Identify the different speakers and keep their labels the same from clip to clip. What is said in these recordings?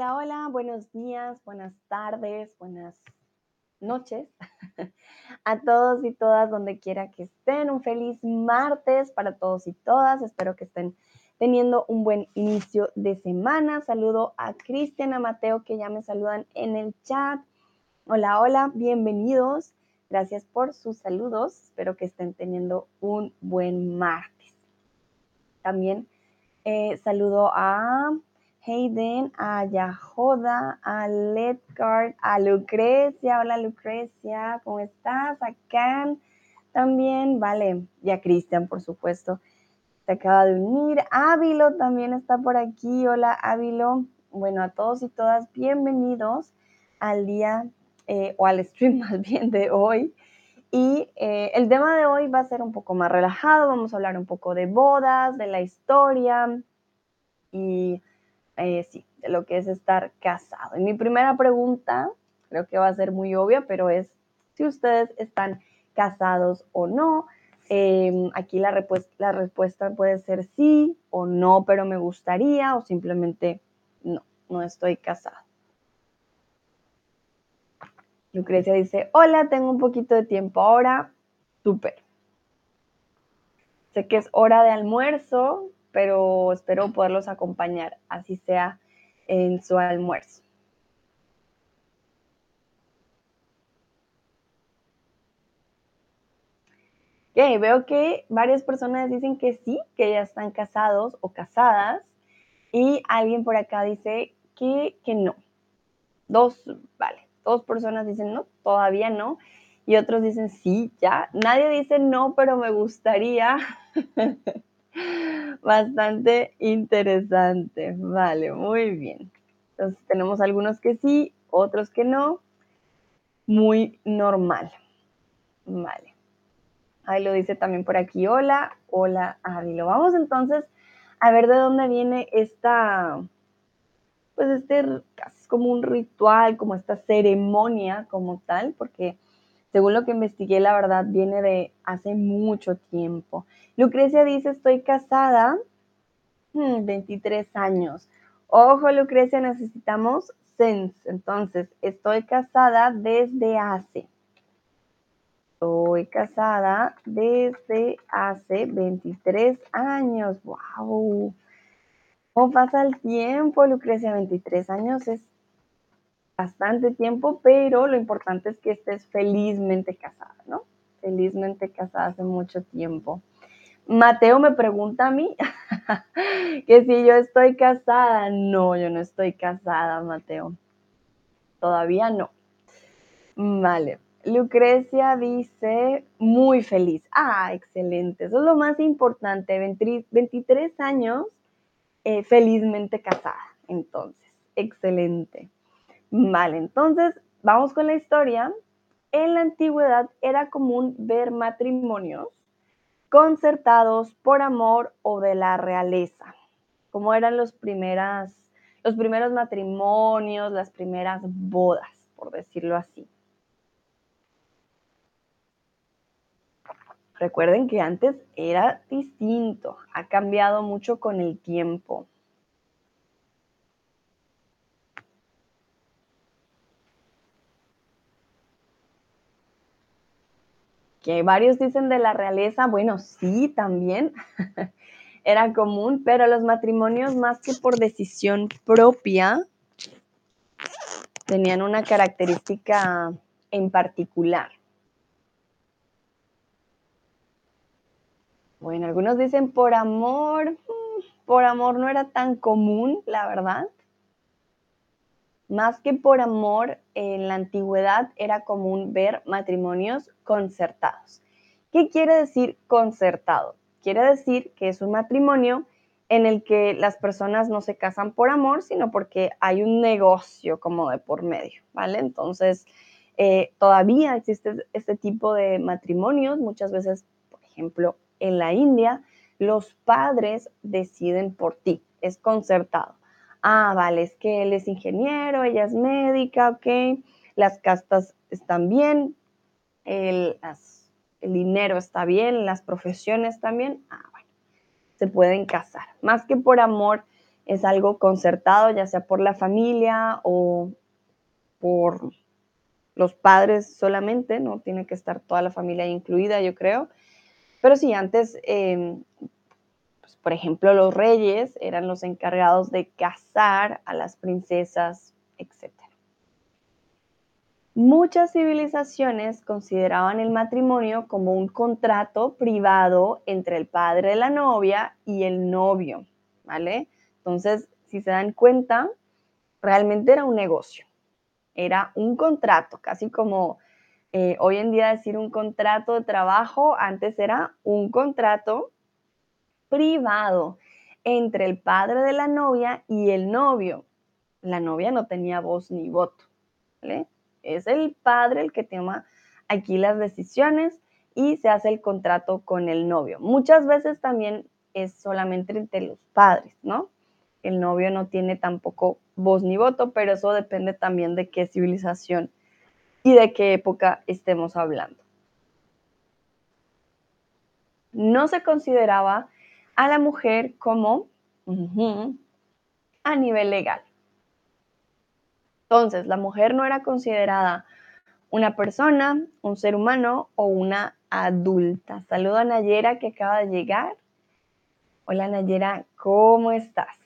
Speaker 1: Hola, hola, buenos días, buenas tardes, buenas noches a todos y todas donde quiera que estén. Un feliz martes para todos y todas. Espero que estén teniendo un buen inicio de semana. Saludo a Cristian, a Mateo que ya me saludan en el chat. Hola, hola, bienvenidos. Gracias por sus saludos. Espero que estén teniendo un buen martes. También eh, saludo a Hayden, a Yahoda, a Letgard, a Lucrecia. Hola Lucrecia, ¿cómo estás? A Can también, vale. Y a Cristian, por supuesto. Se acaba de unir. Ávilo también está por aquí. Hola Ávilo. Bueno, a todos y todas, bienvenidos al día eh, o al stream más bien de hoy. Y eh, el tema de hoy va a ser un poco más relajado. Vamos a hablar un poco de bodas, de la historia y eh, sí, de lo que es estar casado. Y mi primera pregunta, creo que va a ser muy obvia, pero es si ustedes están casados o no. Em, aquí la, respuesta puede ser sí o no, pero me gustaría, o simplemente no, no estoy casado. Lucrecia dice, hola, tengo un poquito de tiempo ahora. Súper. Sé que es hora de almuerzo, pero espero poderlos acompañar, así sea en su almuerzo. Okay, veo que varias personas dicen que sí, que ya están casados o casadas, y alguien por acá dice que, que no. Dos, vale, dos personas dicen no, todavía no, y otros dicen sí, ya. Nadie dice no, pero me gustaría. Bastante interesante. Vale, muy bien. Entonces tenemos algunos que sí, otros que no. Muy normal. Vale. Ahí lo dice también por aquí. Hola, hola, Ávilo. Vamos entonces a ver de dónde viene esta, pues este, casi como un ritual, como esta ceremonia como tal, porque según lo que investigué, la verdad viene de hace mucho tiempo. Lucrecia dice, estoy casada, 23 hmm, años. Ojo, Lucrecia, necesitamos sense. Entonces, estoy casada desde hace. Estoy casada desde hace 23 años. ¡Wow! ¿Cómo pasa el tiempo, Lucrecia? 23 años es bastante tiempo, pero lo importante es que estés felizmente casada, ¿no? Felizmente casada hace mucho tiempo. Mateo me pregunta a mí que si yo estoy casada. No, yo no estoy casada, Mateo. Todavía no. Vale. Lucrecia dice, muy feliz. Ah, excelente. Eso es lo más importante. 23 años eh, felizmente casada. Entonces, excelente. Vale, entonces vamos con la historia. En la antigüedad era común ver matrimonios concertados por amor o de la realeza, como eran los, primeras, los primeros matrimonios, las primeras bodas, por decirlo así. Recuerden que antes era distinto, ha cambiado mucho con el tiempo. Que varios dicen de la realeza, bueno, sí, también era común, pero los matrimonios más que por decisión propia tenían una característica en particular. Bueno, algunos dicen por amor, mm, por amor no era tan común, la verdad. Más que por amor, en la antigüedad era común ver matrimonios concertados. ¿Qué quiere decir concertado? Quiere decir que es un matrimonio en el que las personas no se casan por amor, sino porque hay un negocio como de por medio, ¿vale? Entonces, eh, todavía existe este tipo de matrimonios, muchas veces, por ejemplo, en la India, los padres deciden por ti, es concertado ah, vale, es que él es ingeniero, ella es médica, ok, las castas están bien, el, dinero está bien, las profesiones también, ah, bueno, se pueden casar. Más que por amor, es algo concertado, ya sea por la familia o por los padres solamente, no tiene que estar toda la familia incluida, yo creo. Pero sí, antes, em, por ejemplo, los reyes eran los encargados de casar a las princesas, etc. Muchas civilizaciones consideraban el matrimonio como un contrato privado entre el padre de la novia y el novio, ¿vale? Entonces, si se dan cuenta, realmente era un negocio, era un contrato, casi como eh, hoy en día decir un contrato de trabajo, antes era un contrato privado entre el padre de la novia y el novio. La novia no tenía voz ni voto. Es el padre el que toma aquí las decisiones y se hace el contrato con el novio. Muchas veces también es solamente entre los padres, ¿no? El novio no tiene tampoco voz ni voto, pero eso depende también de qué civilización y de qué época estemos hablando. No se consideraba a la mujer como a nivel legal. Entonces, la mujer no era considerada una persona, un ser humano o una adulta. Saludo a Nayera que acaba de llegar. Hola Nayera, ¿cómo estás?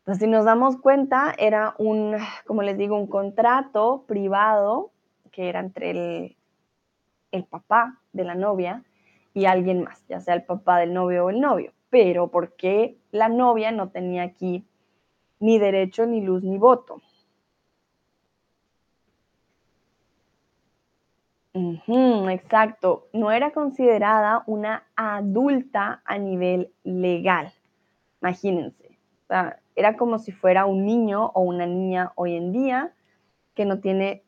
Speaker 1: Entonces, si nos damos cuenta, era un, como les digo, un contrato privado que era entre el, el papá de la novia y alguien más, ya sea el papá del novio o el novio. Pero ¿por qué la novia no tenía aquí ni derecho, ni luz, ni voto? exacto, no era considerada una adulta a nivel legal. Imagínense, era como si fuera un niño o una niña hoy en día que no tiene,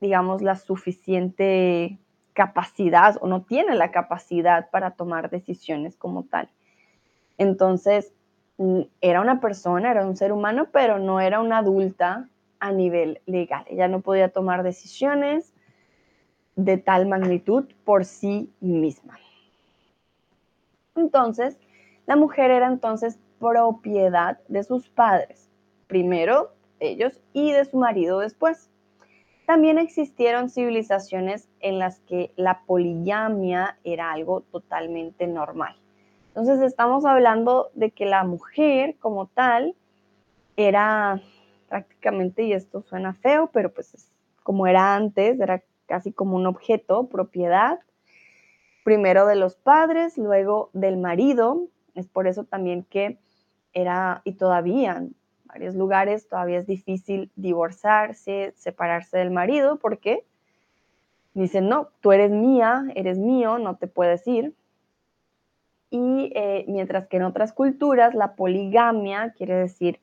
Speaker 1: digamos, la suficiente capacidad o no tiene la capacidad para tomar decisiones como tal. Entonces, mm, era una persona, era un ser humano, pero no era una adulta a nivel legal. Ella no podía tomar decisiones de tal magnitud por sí misma. Entonces, la mujer era entonces propiedad de sus padres, primero ellos y de su marido después. También existieron civilizaciones en las que la poligamia era algo totalmente normal. Entonces estamos hablando de que la mujer como tal era prácticamente, y esto suena feo, pero pues como era antes, era casi como un objeto, propiedad, primero de los padres, luego del marido. Es por eso también que era, y todavía varios lugares, todavía es difícil divorciarse, separarse del marido, porque dicen, no, tú eres mía, eres mío, no te puedes ir. Y eh, mientras que en otras culturas la poligamia, quiere decir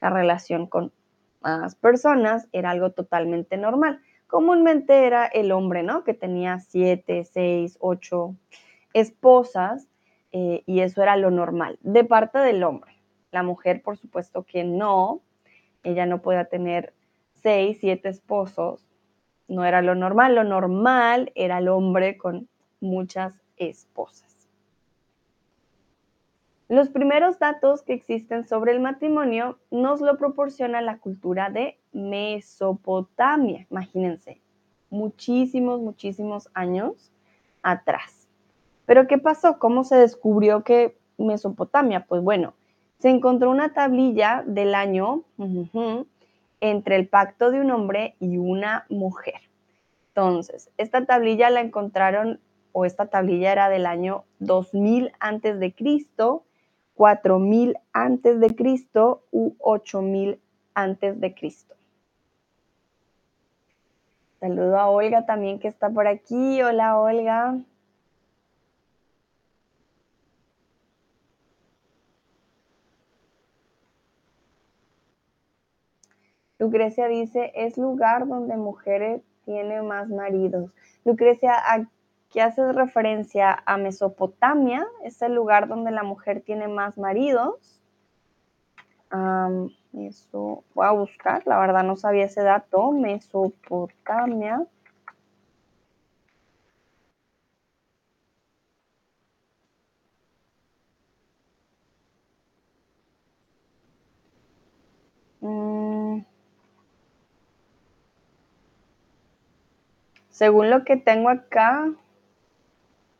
Speaker 1: la relación con más personas, era algo totalmente normal. Comúnmente era el hombre, ¿no? Que tenía siete, seis, ocho esposas eh, y eso era lo normal de parte del hombre. La mujer, por supuesto que no, ella no podía tener seis, siete esposos, no era lo normal, lo normal era el hombre con muchas esposas. Los primeros datos que existen sobre el matrimonio nos lo proporciona la cultura de Mesopotamia, imagínense, muchísimos, muchísimos años atrás. Pero ¿qué pasó? ¿Cómo se descubrió que Mesopotamia? Pues bueno, se encontró una tablilla del año entre el pacto de un hombre y una mujer. Entonces, esta tablilla la encontraron, o esta tablilla era del año 2000 antes de Cristo, 4000 antes de Cristo u 8000 antes de Cristo. Saludo a Olga también que está por aquí. Hola Olga. Lucrecia dice, es lugar donde mujeres tienen más maridos. Lucrecia, ¿a qué haces referencia? ¿A Mesopotamia? ¿Es el lugar donde la mujer tiene más maridos? eso voy a buscar, la verdad no sabía ese dato. Mesopotamia. Según lo que tengo acá,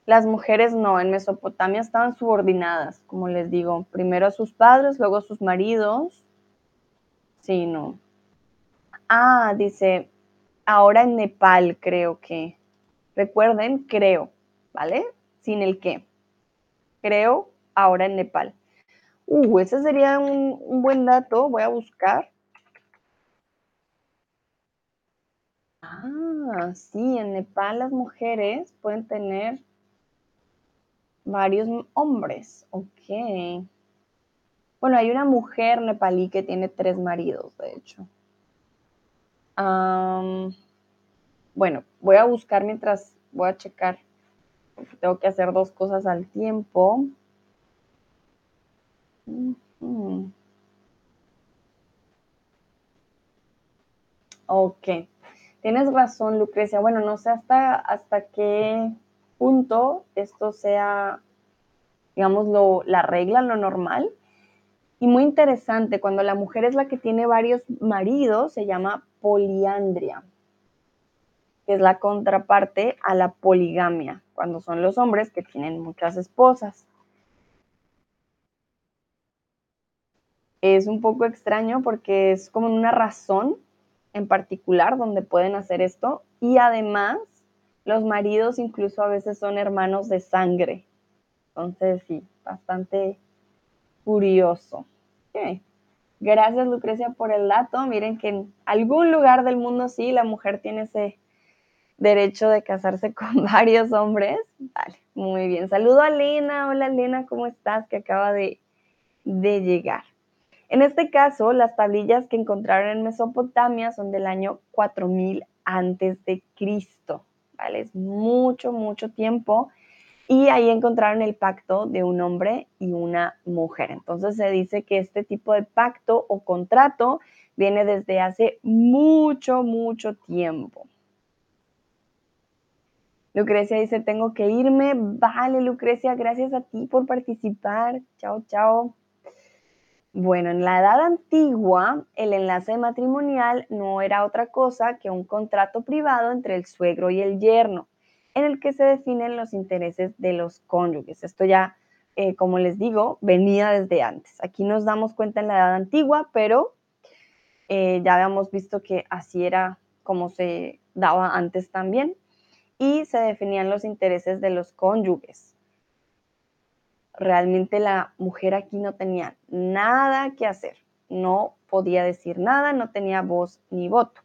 Speaker 1: las mujeres no, en Mesopotamia estaban subordinadas, como les digo, primero a sus padres, luego a sus maridos. Sí, no. Ah, dice, ahora en Nepal creo que. Recuerden, creo, ¿vale? Sin el qué. Creo, ahora en Nepal. Uh, ese sería un, un buen dato, voy a buscar. Ah, sí, en Nepal las mujeres pueden tener varios hombres. Ok. Bueno, hay una mujer nepalí que tiene tres maridos, de hecho. bueno, voy a buscar mientras voy a checar. Tengo que hacer dos cosas al tiempo. Ok. Tienes razón, Lucrecia. Bueno, no sé hasta, hasta qué punto esto sea, digamos, lo, la regla, lo normal. Y muy interesante, cuando la mujer es la que tiene varios maridos, se llama poliandria, que es la contraparte a la poligamia, cuando son los hombres que tienen muchas esposas. Es un poco extraño porque es como una razón en particular donde pueden hacer esto y además los maridos incluso a veces son hermanos de sangre. Entonces, sí, bastante curioso. Gracias, Lucrecia, por el dato. Miren que en algún lugar del mundo sí, la mujer tiene ese derecho de casarse con varios hombres. Vale, muy bien. Saludo a Lena. Hola, Lena, ¿cómo estás? Que acaba de, de llegar. En este caso, las tablillas que encontraron en Mesopotamia son del año 4000 antes de Cristo. Es mucho, mucho tiempo. Y ahí encontraron el pacto de un hombre y una mujer. Entonces se dice que este tipo de pacto o contrato viene desde hace mucho, mucho tiempo. Lucrecia dice, tengo que irme. Vale, Lucrecia, gracias a ti por participar. Chao, chao. Bueno, en la edad antigua, el enlace matrimonial no era otra cosa que un contrato privado entre el suegro y el yerno, en el que se definen los intereses de los cónyuges. Esto ya, eh, como les digo, venía desde antes. Aquí nos damos cuenta en la edad antigua, pero eh, ya habíamos visto que así era como se daba antes también, y se definían los intereses de los cónyuges realmente la mujer aquí no tenía nada que hacer, no podía decir nada, no tenía voz ni voto.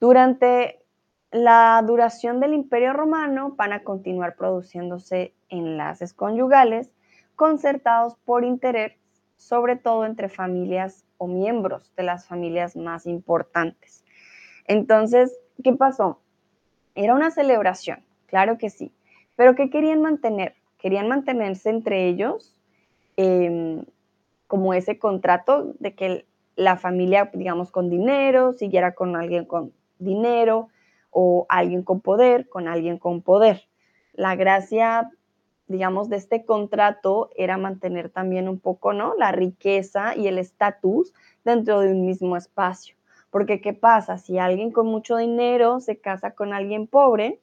Speaker 1: Durante la duración del Imperio Romano van a continuar produciéndose enlaces conyugales concertados por interés, sobre todo entre familias o miembros de las familias más importantes. Entonces, ¿qué pasó? Era una celebración, claro que sí, pero ¿qué querían mantener? Querían mantenerse entre ellos em, como ese contrato de que la familia, digamos, con dinero, siguiera con alguien con dinero o alguien con poder, con alguien con poder. La gracia, digamos, de este contrato era mantener también un poco, ¿no? La riqueza y el estatus dentro de un mismo espacio. Porque, ¿qué pasa? Si alguien con mucho dinero se casa con alguien pobre,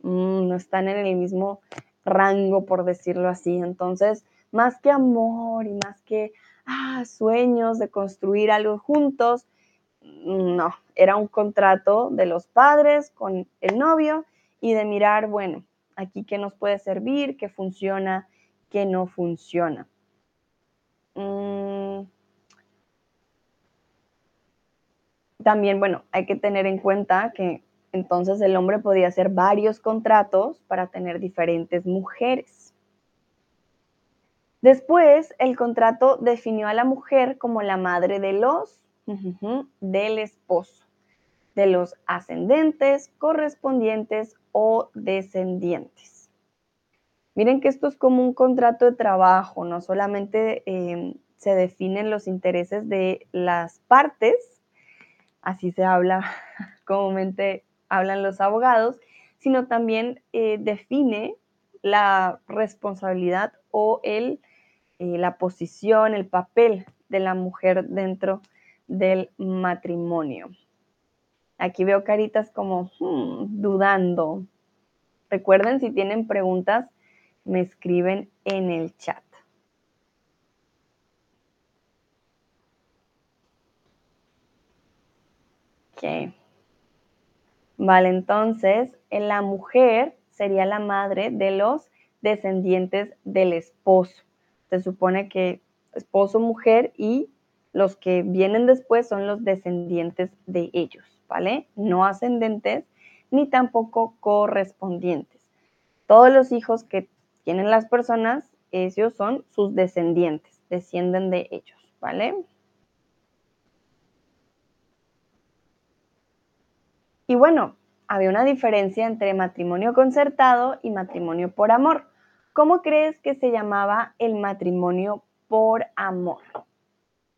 Speaker 1: mm, no están en el mismo rango, por decirlo así. Entonces, más que amor y más que ah, sueños de construir algo juntos, no, era un contrato de los padres con el novio y de mirar, bueno, aquí qué nos puede servir, qué funciona, qué no funciona. Mm. También, bueno, hay que tener en cuenta que entonces el hombre podía hacer varios contratos para tener diferentes mujeres. Después, el contrato definió a la mujer como la madre de los, del esposo, de los ascendentes, correspondientes o descendientes. Miren que esto es como un contrato de trabajo, no solamente eh, se definen los intereses de las partes, así se habla comúnmente hablan los abogados, sino también eh, define la responsabilidad o el, eh, la posición, el papel de la mujer dentro del matrimonio. Aquí veo caritas como hmm, dudando. Recuerden, si tienen preguntas, me escriben en el chat. Ok. Vale, entonces, la mujer sería la madre de los descendientes del esposo. Se supone que esposo, mujer y los que vienen después son los descendientes de ellos, ¿vale? No ascendentes ni tampoco correspondientes. Todos los hijos que tienen las personas, ellos son sus descendientes, descienden de ellos, ¿vale? Y bueno, había una diferencia entre matrimonio concertado y matrimonio por amor. ¿Cómo crees que se llamaba el matrimonio por amor?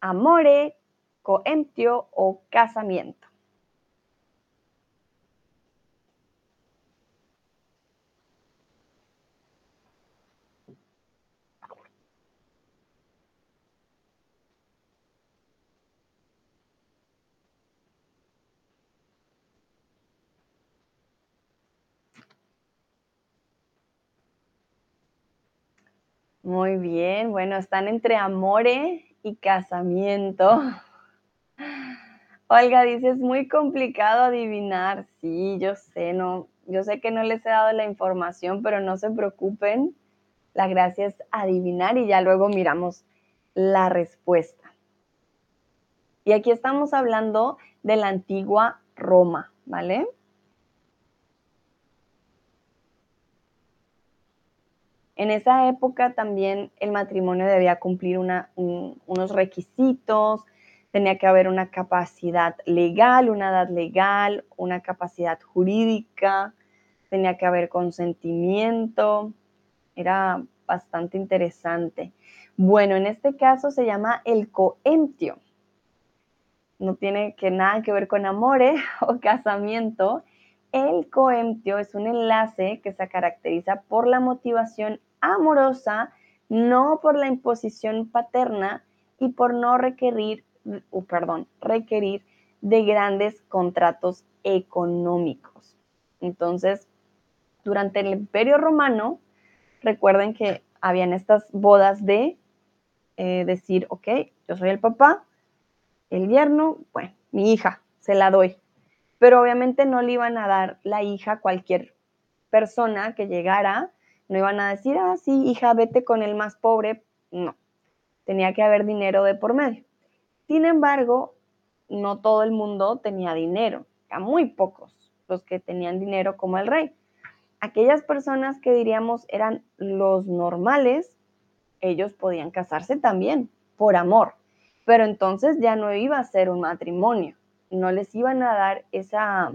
Speaker 1: Amore, coemptio o casamiento. Muy bien, bueno, están entre amore y casamiento. Olga dice, es muy complicado adivinar. Sí, yo sé, no, yo sé que no les he dado la información, pero no se preocupen. La gracia es adivinar y ya luego miramos la respuesta. Y aquí estamos hablando de la antigua Roma, ¿vale? En esa época también el matrimonio debía cumplir unos requisitos, tenía que haber una capacidad legal, una edad legal, una capacidad jurídica, tenía que haber consentimiento, era bastante interesante. Bueno, en este caso se llama el coentio. No tiene que nada que ver con amore o casamiento, el coemptio es un enlace que se caracteriza por la motivación amorosa, no por la imposición paterna y por no requerir, perdón, requerir de grandes contratos económicos. Entonces, durante el Imperio Romano, recuerden que habían estas bodas de eh, decir, ok, yo soy el papá, el yerno, bueno, mi hija, se la doy pero obviamente no le iban a dar la hija a cualquier persona que llegara, no iban a decir, ah, sí, hija, vete con el más pobre, no, tenía que haber dinero de por medio. Sin embargo, no todo el mundo tenía dinero, a muy pocos los que tenían dinero como el rey. Aquellas personas que diríamos eran los normales, ellos podían casarse también por amor, pero entonces ya no iba a ser un matrimonio, no les iban a dar esa,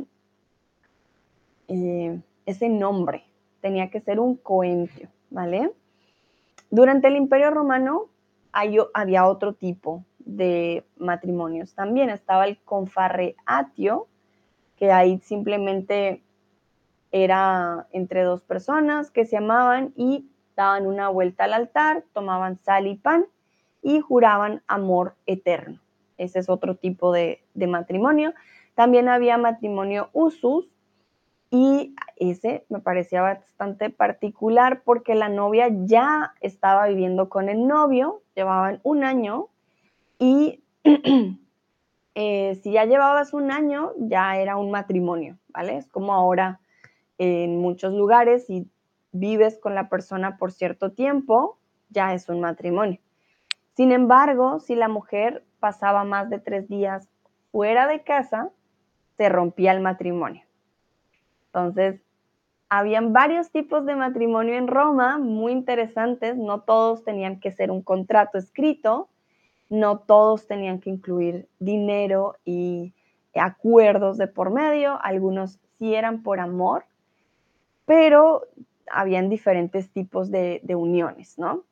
Speaker 1: eh, ese nombre, tenía que ser un coentio, ¿vale? Durante el Imperio Romano había otro tipo de matrimonios. También estaba el confarreatio, que ahí simplemente era entre dos personas que se amaban y daban una vuelta al altar, tomaban sal y pan y juraban amor eterno. Ese es otro tipo de, matrimonio. También había matrimonio usus y ese me parecía bastante particular porque la novia ya estaba viviendo con el novio, llevaban un año y eh, si ya llevabas un año ya era un matrimonio, ¿vale? Es como ahora en muchos lugares, si vives con la persona por cierto tiempo, ya es un matrimonio. Sin embargo, si la mujer pasaba más de tres días fuera de casa, se rompía el matrimonio. Entonces, habían varios tipos de matrimonio en Roma, muy interesantes, no todos tenían que ser un contrato escrito, no todos tenían que incluir dinero y acuerdos de por medio, algunos sí eran por amor, pero habían diferentes tipos de, de uniones, ¿no?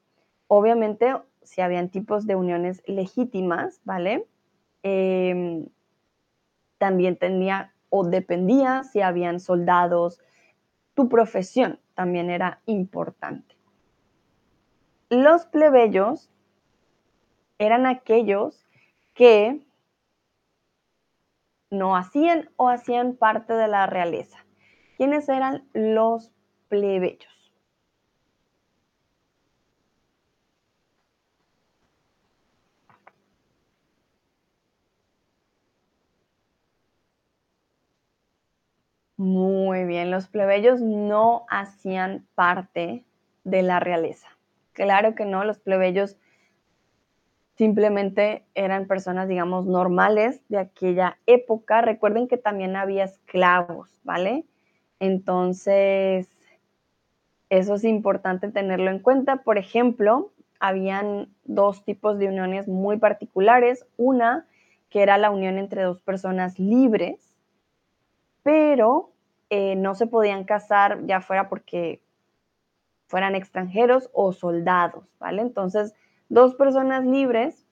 Speaker 1: Obviamente si habían tipos de uniones legítimas, ¿vale? Em, también tenía o dependía si habían soldados, tu profesión también era importante. Los plebeyos eran aquellos que no hacían o hacían parte de la realeza. ¿Quiénes eran los plebeyos? Muy bien, los plebeyos no hacían parte de la realeza. Claro que no, los plebeyos simplemente eran personas, digamos, normales de aquella época. Recuerden que también había esclavos, ¿vale? Entonces, eso es importante tenerlo en cuenta. Por ejemplo, habían dos tipos de uniones muy particulares. Una que era la unión entre dos personas libres, pero eh, no se podían casar ya fuera porque fueran extranjeros o soldados, ¿vale? Entonces, dos personas libres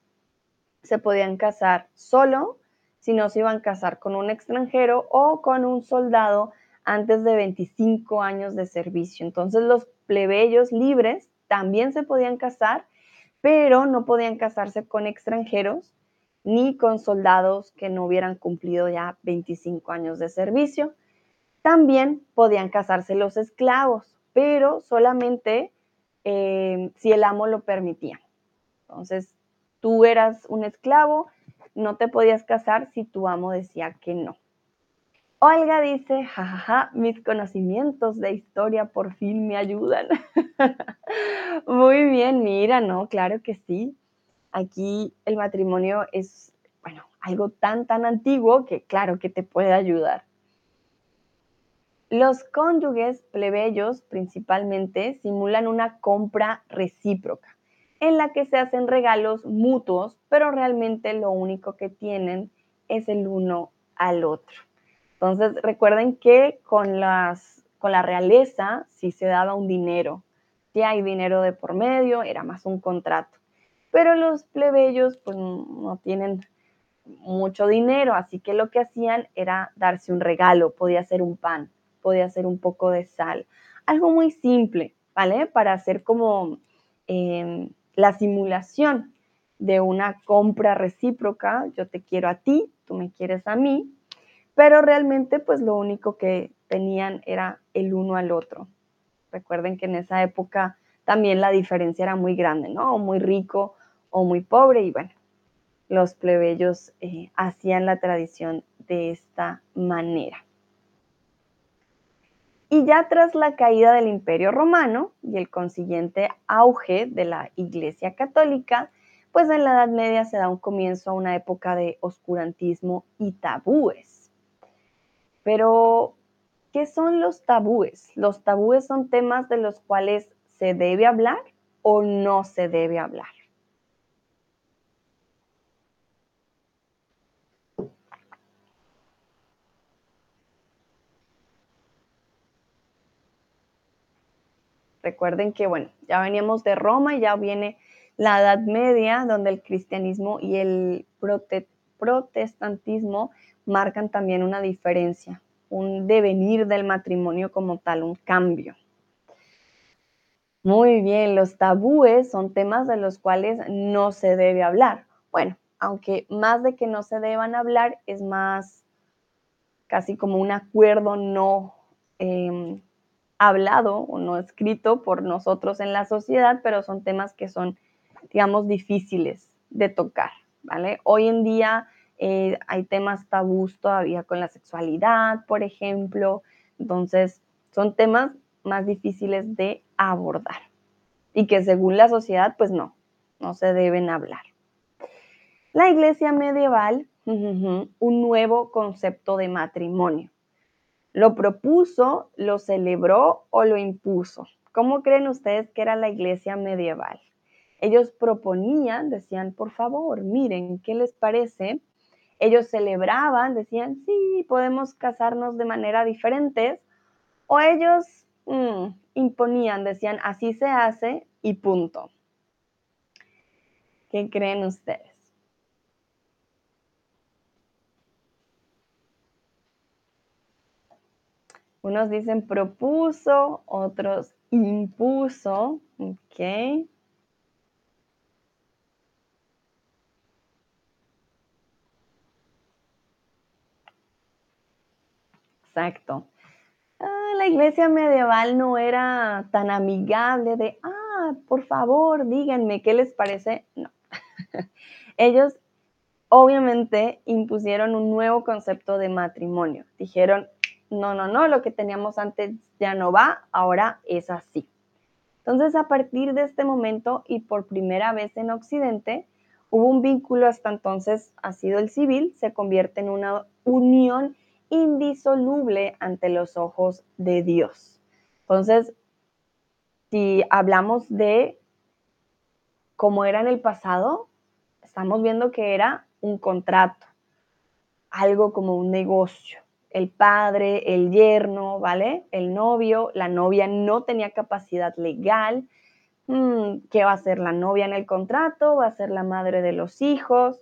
Speaker 1: se podían casar solo si no se iban a casar con un extranjero o con un soldado antes de 25 años de servicio. Entonces los plebeyos libres también se podían casar, pero no podían casarse con extranjeros ni con soldados que no hubieran cumplido ya 25 años de servicio. También podían casarse los esclavos, pero solamente eh, si el amo lo permitía. Entonces, tú eras un esclavo, no te podías casar si tu amo decía que no. Olga dice, jajaja, mis conocimientos de historia por fin me ayudan. Muy bien, mira, ¿no? Claro que sí. Aquí el matrimonio es, bueno, algo tan, tan antiguo que claro que te puede ayudar. Los cónyuges plebeyos principalmente simulan una compra recíproca en la que se hacen regalos mutuos, pero realmente lo único que tienen es el uno al otro. Entonces, recuerden que con, las, con la realeza sí se daba un dinero, si hay dinero de por medio, era más un contrato. Pero los plebeyos pues no tienen mucho dinero, así que lo que hacían era darse un regalo, podía ser un pan, podía ser un poco de sal, algo muy simple, ¿vale? Para hacer como em, la simulación de una compra recíproca, yo te quiero a ti, tú me quieres a mí, pero realmente pues lo único que tenían era el uno al otro. Recuerden que en esa época también la diferencia era muy grande, ¿no? O muy rico o muy pobre y bueno, los plebeyos eh, hacían la tradición de esta manera. Y ya tras la caída del Imperio Romano y el consiguiente auge de la Iglesia Católica, pues en la Edad Media se da un comienzo a una época de oscurantismo y tabúes. Pero, ¿qué son los tabúes? Los tabúes son temas de los cuales se debe hablar o no se debe hablar. Recuerden que, bueno, ya veníamos de Roma y ya viene la Edad Media, donde el cristianismo y el protestantismo marcan también una diferencia, un devenir del matrimonio como tal, un cambio. Muy bien, los tabúes son temas de los cuales no se debe hablar. Bueno, aunque más de que no se deban hablar, es más casi como un acuerdo no em, hablado o no escrito por nosotros en la sociedad, pero son temas que son, digamos, difíciles de tocar, ¿vale? Hoy en día eh, hay temas tabús todavía con la sexualidad, por ejemplo, entonces son temas más difíciles de abordar y que según la sociedad, pues no, no se deben hablar. La iglesia medieval, un nuevo concepto de matrimonio. ¿Lo propuso, lo celebró o lo impuso? ¿Cómo creen ustedes que era la iglesia medieval? Ellos proponían, decían, por favor, miren, ¿qué les parece? Ellos celebraban, decían, sí, podemos casarnos de manera diferente. O ellos mm, imponían, decían, así se hace y punto. ¿Qué creen ustedes? Unos dicen propuso, otros impuso, ¿ok? Exacto. Ah, la iglesia medieval no era tan amigable de, ah, por favor, díganme, ¿qué les parece? No. Ellos obviamente impusieron un nuevo concepto de matrimonio. Dijeron, no, no, no, lo que teníamos antes ya no va, ahora es así. Entonces, a partir de este momento y por primera vez en Occidente, hubo un vínculo hasta entonces ha sido el civil, se convierte en una unión indisoluble ante los ojos de Dios. Entonces, si hablamos de cómo era en el pasado, estamos viendo que era un contrato, algo como un negocio. El padre, el yerno, ¿vale? El novio, la novia no tenía capacidad legal. Hmm, ¿Qué va a ser la novia en el contrato? ¿Va a ser la madre de los hijos?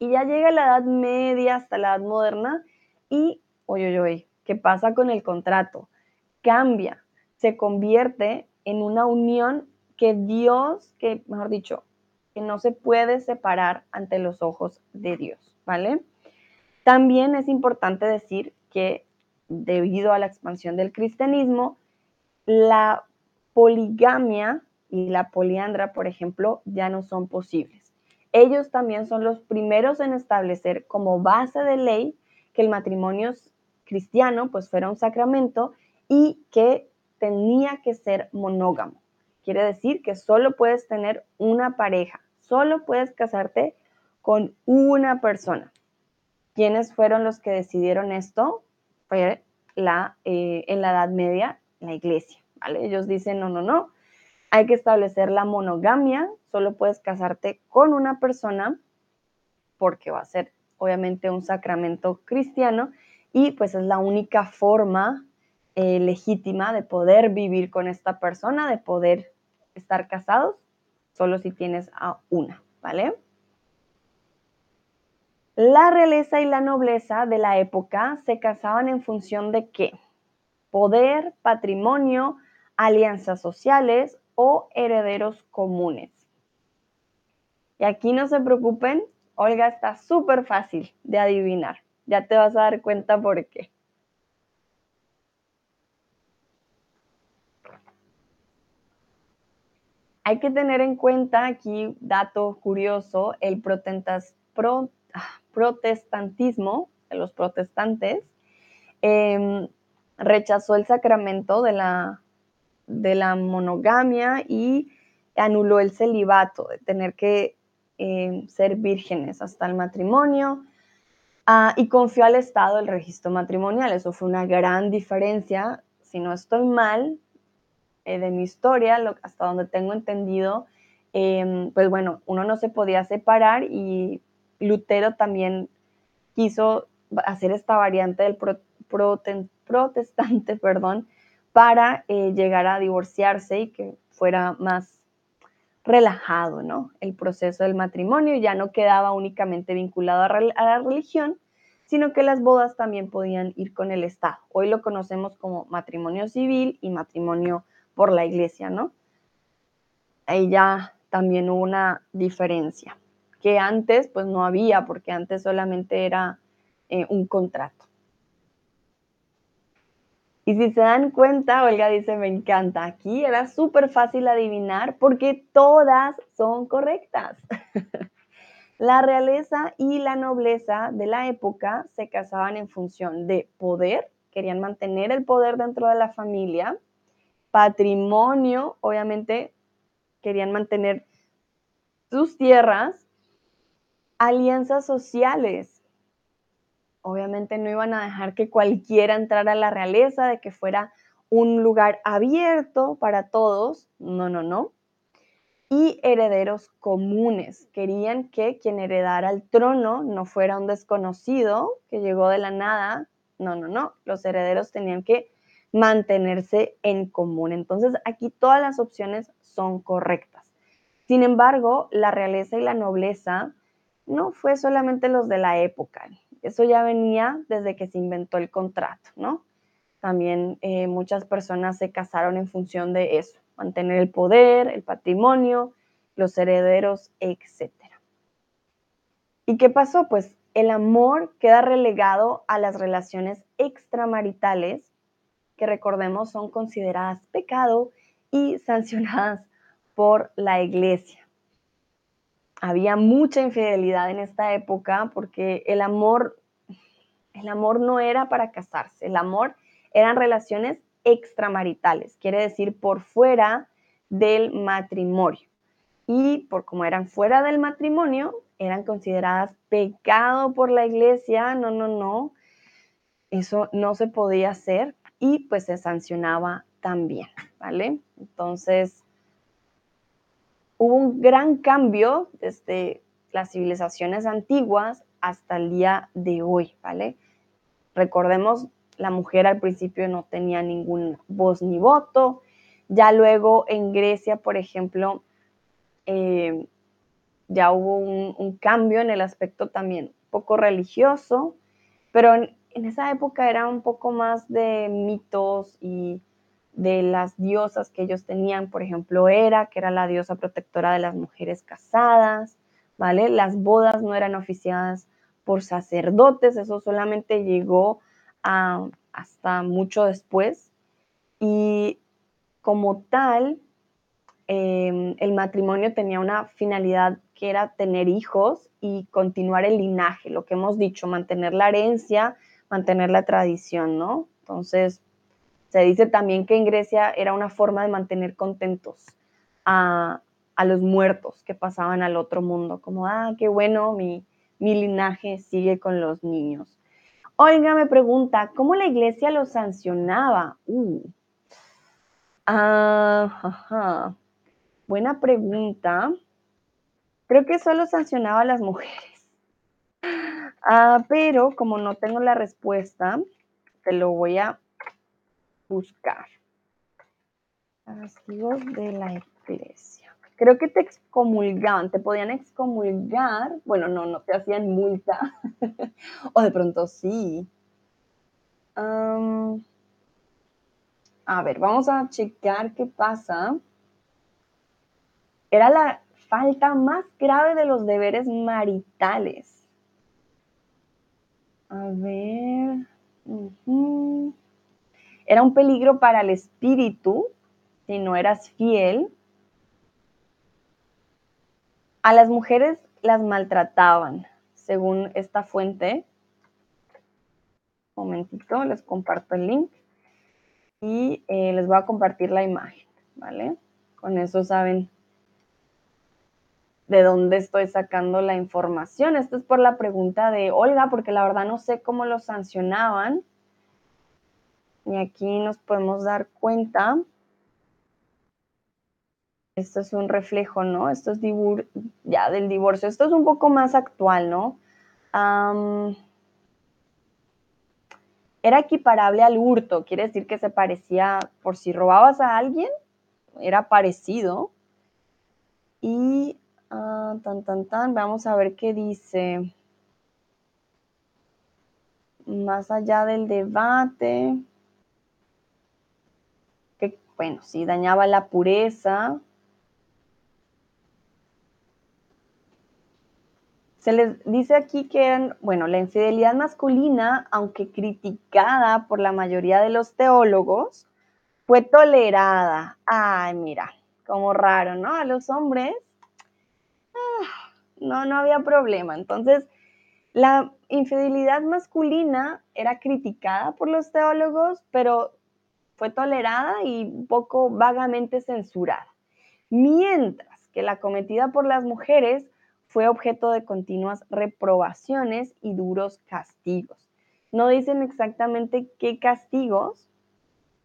Speaker 1: Y ya llega la edad media hasta la edad moderna y, oye, oye, ¿qué pasa con el contrato? Cambia, se convierte en una unión que Dios, que mejor dicho, que no se puede separar ante los ojos de Dios, ¿vale? También es importante decir que debido a la expansión del cristianismo, la poligamia y la poliandra, por ejemplo, ya no son posibles. Ellos también son los primeros en establecer como base de ley que el matrimonio cristiano pues fuera un sacramento y que tenía que ser monógamo. Quiere decir que solo puedes tener una pareja, solo puedes casarte con una persona. ¿Quiénes fueron los que decidieron esto? Fue la, eh, en la Edad Media, la iglesia, ¿vale? Ellos dicen, no, no, no, hay que establecer la monogamia, solo puedes casarte con una persona porque va a ser obviamente un sacramento cristiano y pues es la única forma eh, legítima de poder vivir con esta persona, de poder estar casados, solo si tienes a una, ¿vale? La realeza y la nobleza de la época se casaban en función de qué? Poder, patrimonio, alianzas sociales o herederos comunes. Y aquí no se preocupen, Olga está súper fácil de adivinar. Ya te vas a dar cuenta por qué. Hay que tener en cuenta aquí, dato curioso, el ah, protestantismo de los protestantes em, rechazó el sacramento de la, de la monogamia y anuló el celibato, de tener que eh, ser vírgenes hasta el matrimonio ah, y confió al Estado el registro matrimonial. Eso fue una gran diferencia. Si no estoy mal, eh, de mi historia, hasta donde tengo entendido, em, pues bueno, uno no se podía separar y Lutero también quiso hacer esta variante del protestante, perdón, para eh, llegar a divorciarse y que fuera más relajado, ¿no? El proceso del matrimonio ya no quedaba únicamente vinculado a, la religión, sino que las bodas también podían ir con el Estado. Hoy lo conocemos como matrimonio civil y matrimonio por la iglesia, ¿no? Ahí ya también hubo una diferencia, que antes pues no había, porque antes solamente era eh, un contrato. Y si se dan cuenta, Olga dice, me encanta, aquí era súper fácil adivinar porque todas son correctas. la realeza y la nobleza de la época se casaban en función de poder, querían mantener el poder dentro de la familia, patrimonio, obviamente querían mantener sus tierras, alianzas sociales, Obviamente no iban a dejar que cualquiera entrara a la realeza, de que fuera un lugar abierto para todos. No, no, no. Y herederos comunes. Querían que quien heredara el trono no fuera un desconocido que llegó de la nada. No, no, no. Los herederos tenían que mantenerse en común. Entonces aquí todas las opciones son correctas. Sin embargo, la realeza y la nobleza no fue solamente los de la época. Eso ya venía desde que se inventó el contrato, ¿no? También eh, muchas personas se casaron en función de eso, mantener el poder, el patrimonio, los herederos, etc. ¿Y qué pasó? Pues el amor queda relegado a las relaciones extramaritales, que recordemos son consideradas pecado y sancionadas por la iglesia. Había mucha infidelidad en esta época porque el amor, el amor no era para casarse, el amor eran relaciones extramaritales, quiere decir por fuera del matrimonio. Y por como eran fuera del matrimonio, eran consideradas pecado por la iglesia, no, no, no, eso no se podía hacer y pues se sancionaba también, ¿vale? Entonces, hubo un gran cambio desde las civilizaciones antiguas hasta el día de hoy, ¿vale? Recordemos, la mujer al principio no tenía ningún voz ni voto, ya luego en Grecia, por ejemplo, eh, ya hubo un, cambio en el aspecto también poco religioso, pero en, esa época era un poco más de mitos y de las diosas que ellos tenían, por ejemplo, Hera, que era la diosa protectora de las mujeres casadas, ¿vale? Las bodas no eran oficiadas por sacerdotes, eso solamente llegó hasta mucho después. Y como tal, em, el matrimonio tenía una finalidad que era tener hijos y continuar el linaje, lo que hemos dicho, mantener la herencia, mantener la tradición, ¿no? Entonces, se dice también que en Grecia era una forma de mantener contentos a, los muertos que pasaban al otro mundo, como, ah, qué bueno, mi, linaje sigue con los niños. Olga me pregunta, ¿cómo la iglesia lo sancionaba? Uh. Ah, Buena pregunta. Creo que solo sancionaba a las mujeres. Ah, pero como no tengo la respuesta, te lo voy a buscar. Castigos de la iglesia. Creo que te excomulgaban, te podían excomulgar. Bueno, no, no te hacían multa. o de pronto sí. a ver, vamos a checar qué pasa. Era la falta más grave de los deberes maritales. A ver. Era un peligro para el espíritu si no eras fiel. A las mujeres las maltrataban, según esta fuente. Un momentito, les comparto el link y eh, les voy a compartir la imagen, ¿vale? Con eso saben de dónde estoy sacando la información. Esto es por la pregunta de Olga, porque la verdad no sé cómo lo sancionaban. Y aquí nos podemos dar cuenta. Esto es un reflejo, ¿no? Esto es ya del divorcio. Esto es un poco más actual, ¿no? era equiparable al hurto, quiere decir que se parecía, por si robabas a alguien, era parecido. Y Ah, tan, tan, tan. Vamos a ver qué dice. Más allá del debate. Bueno, si dañaba la pureza. Se les dice aquí que eran, bueno, la infidelidad masculina, aunque criticada por la mayoría de los teólogos, fue tolerada. Ay, mira, como raro, ¿no? A los hombres no, no había problema. Entonces, la infidelidad masculina era criticada por los teólogos, pero fue tolerada y un poco vagamente censurada. Mientras que la cometida por las mujeres fue objeto de continuas reprobaciones y duros castigos. No dicen exactamente qué castigos,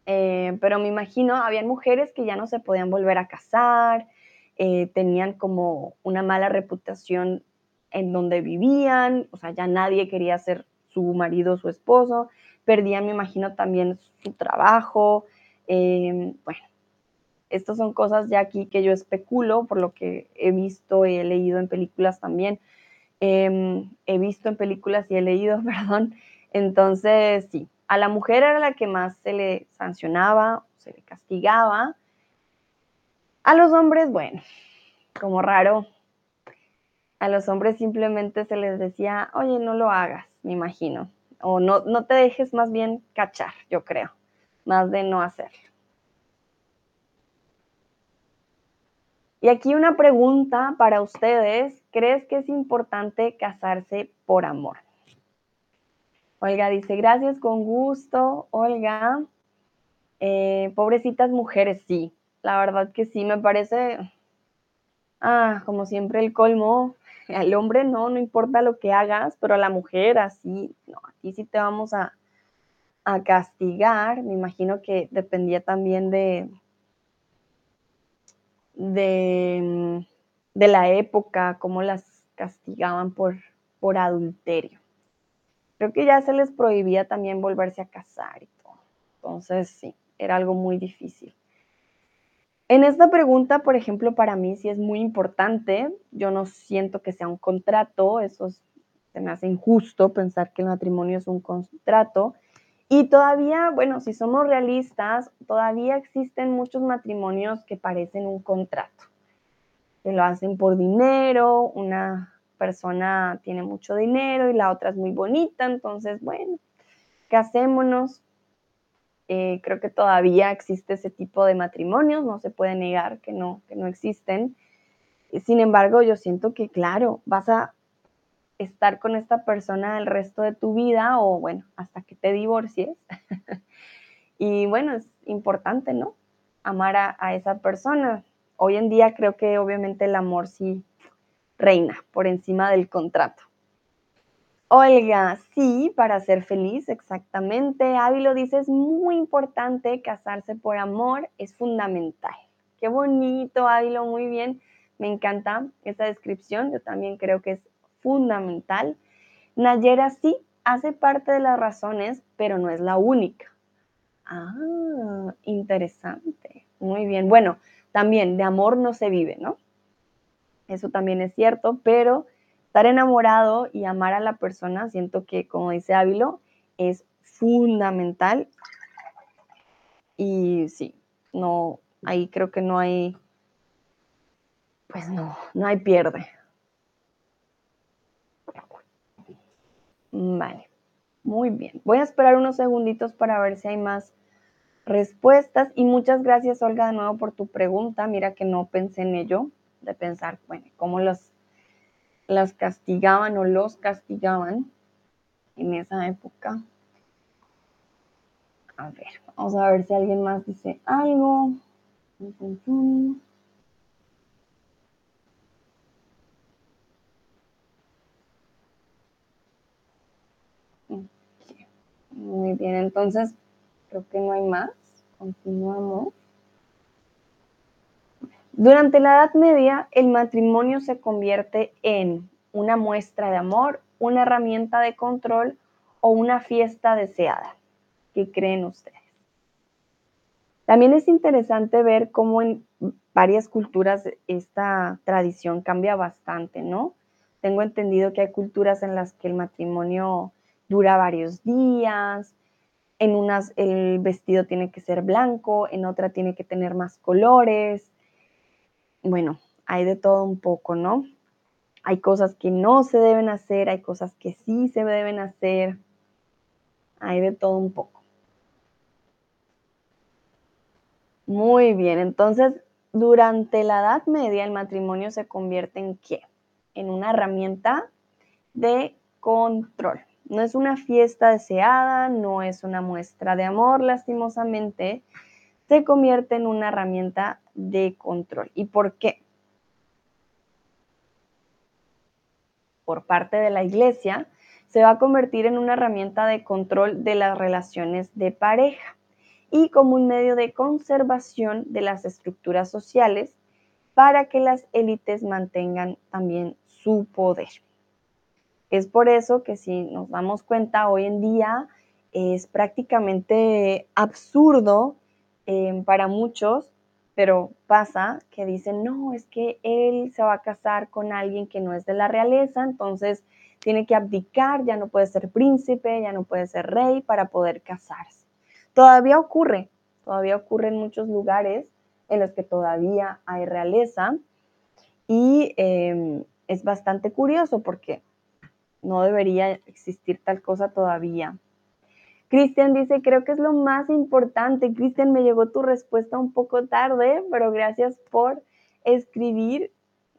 Speaker 1: eh, pero me imagino, habían mujeres que ya no se podían volver a casar, eh, tenían como una mala reputación en donde vivían, o sea, ya nadie quería ser su marido o su esposo, perdían, me imagino, también su trabajo. Em, bueno, estas son cosas ya aquí que yo especulo por lo que he visto y he leído en películas también. Em, he visto en películas y he leído, perdón. Entonces, sí, a la mujer era la que más se le sancionaba, se le castigaba, a los hombres, bueno, como raro, a los hombres simplemente se les decía, oye, no lo hagas, me imagino. O no, no te dejes más bien cachar, yo creo, más de no hacerlo. Y aquí una pregunta para ustedes. ¿Crees que es importante casarse por amor? Olga dice, gracias, con gusto. Olga, eh, pobrecitas mujeres, sí. La verdad que sí, me parece, ah, como siempre el colmo. Al hombre no, no importa lo que hagas, pero a la mujer así, no, aquí sí te vamos a, a castigar. Me imagino que dependía también de, de, de la época, cómo las castigaban por, por adulterio. Creo que ya se les prohibía también volverse a casar y todo. Entonces, sí, era algo muy difícil. En esta pregunta, por ejemplo, para mí sí es muy importante. Yo no siento que sea un contrato, eso se me hace injusto pensar que el matrimonio es un contrato. Y todavía, bueno, si somos realistas, todavía existen muchos matrimonios que parecen un contrato, que lo hacen por dinero, una persona tiene mucho dinero y la otra es muy bonita, entonces, bueno, casémonos. Eh, creo que todavía existe ese tipo de matrimonios, no se puede negar que no, que no existen. Sin embargo, yo siento que, claro, vas a estar con esta persona el resto de tu vida o bueno, hasta que te divorcies. y bueno, es importante, ¿no? Amar a, esa persona. Hoy en día creo que obviamente el amor sí reina por encima del contrato. Olga, sí, para ser feliz, exactamente. Ávilo dice, es muy importante casarse por amor, es fundamental. Qué bonito, Ávilo, muy bien. Me encanta esa descripción. Yo también creo que es fundamental. Nayera sí hace parte de las razones, pero no es la única. Ah, interesante. Muy bien. Bueno, también de amor no se vive, ¿no? Eso también es cierto, pero estar enamorado y amar a la persona, siento que, como dice Ávilo, es fundamental. Y sí, no, ahí creo que no hay, pues no, no hay pierde. Vale, muy bien. Voy a esperar unos segunditos para ver si hay más respuestas. Y muchas gracias, Olga, de nuevo por tu pregunta. Mira que no pensé en ello, de pensar, bueno, cómo los, las castigaban o los castigaban en esa época. A ver, vamos a ver si alguien más dice algo. Muy bien, entonces creo que no hay más. Continuamos. Durante la Edad Media, el matrimonio se convierte en una muestra de amor, una herramienta de control o una fiesta deseada. ¿Qué creen ustedes? También es interesante ver cómo en varias culturas esta tradición cambia bastante, ¿no? Tengo entendido que hay culturas en las que el matrimonio dura varios días, en unas el vestido tiene que ser blanco, en otra tiene que tener más colores. Bueno, hay de todo un poco, ¿no? Hay cosas que no se deben hacer, hay cosas que sí se deben hacer. Hay de todo un poco. Muy bien, entonces durante la Edad Media el matrimonio se convierte en qué? En una herramienta de control. No es una fiesta deseada, no es una muestra de amor, lastimosamente, se convierte en una herramienta de control. ¿Y por qué? Por parte de la iglesia, se va a convertir en una herramienta de control de las relaciones de pareja y como un medio de conservación de las estructuras sociales para que las élites mantengan también su poder. Es por eso que si nos damos cuenta hoy en día es prácticamente absurdo em, para muchos, pero pasa que dicen, no, es que él se va a casar con alguien que no es de la realeza, entonces tiene que abdicar, ya no puede ser príncipe, ya no puede ser rey para poder casarse. Todavía ocurre, todavía ocurre en muchos lugares en los que todavía hay realeza y em, es bastante curioso porque no debería existir tal cosa todavía. Cristian dice, creo que es lo más importante. Cristian, me llegó tu respuesta un poco tarde, pero gracias por escribir.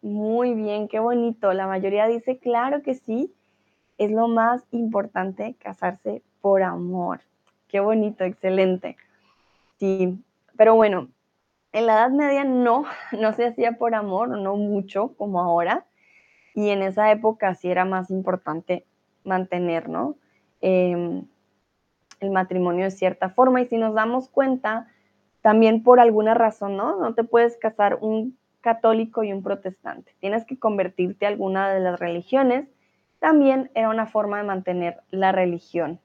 Speaker 1: Muy bien, qué bonito. La mayoría dice, claro que sí, es lo más importante casarse por amor. Qué bonito, excelente. Sí, pero bueno, en la Edad Media no, no se hacía por amor, no mucho como ahora. Y en esa época sí era más importante mantener, ¿no? Em, el matrimonio de cierta forma. Y si nos damos cuenta, también por alguna razón, ¿no? No te puedes casar un católico y un protestante. Tienes que convertirte a alguna de las religiones. También era una forma de mantener la religión.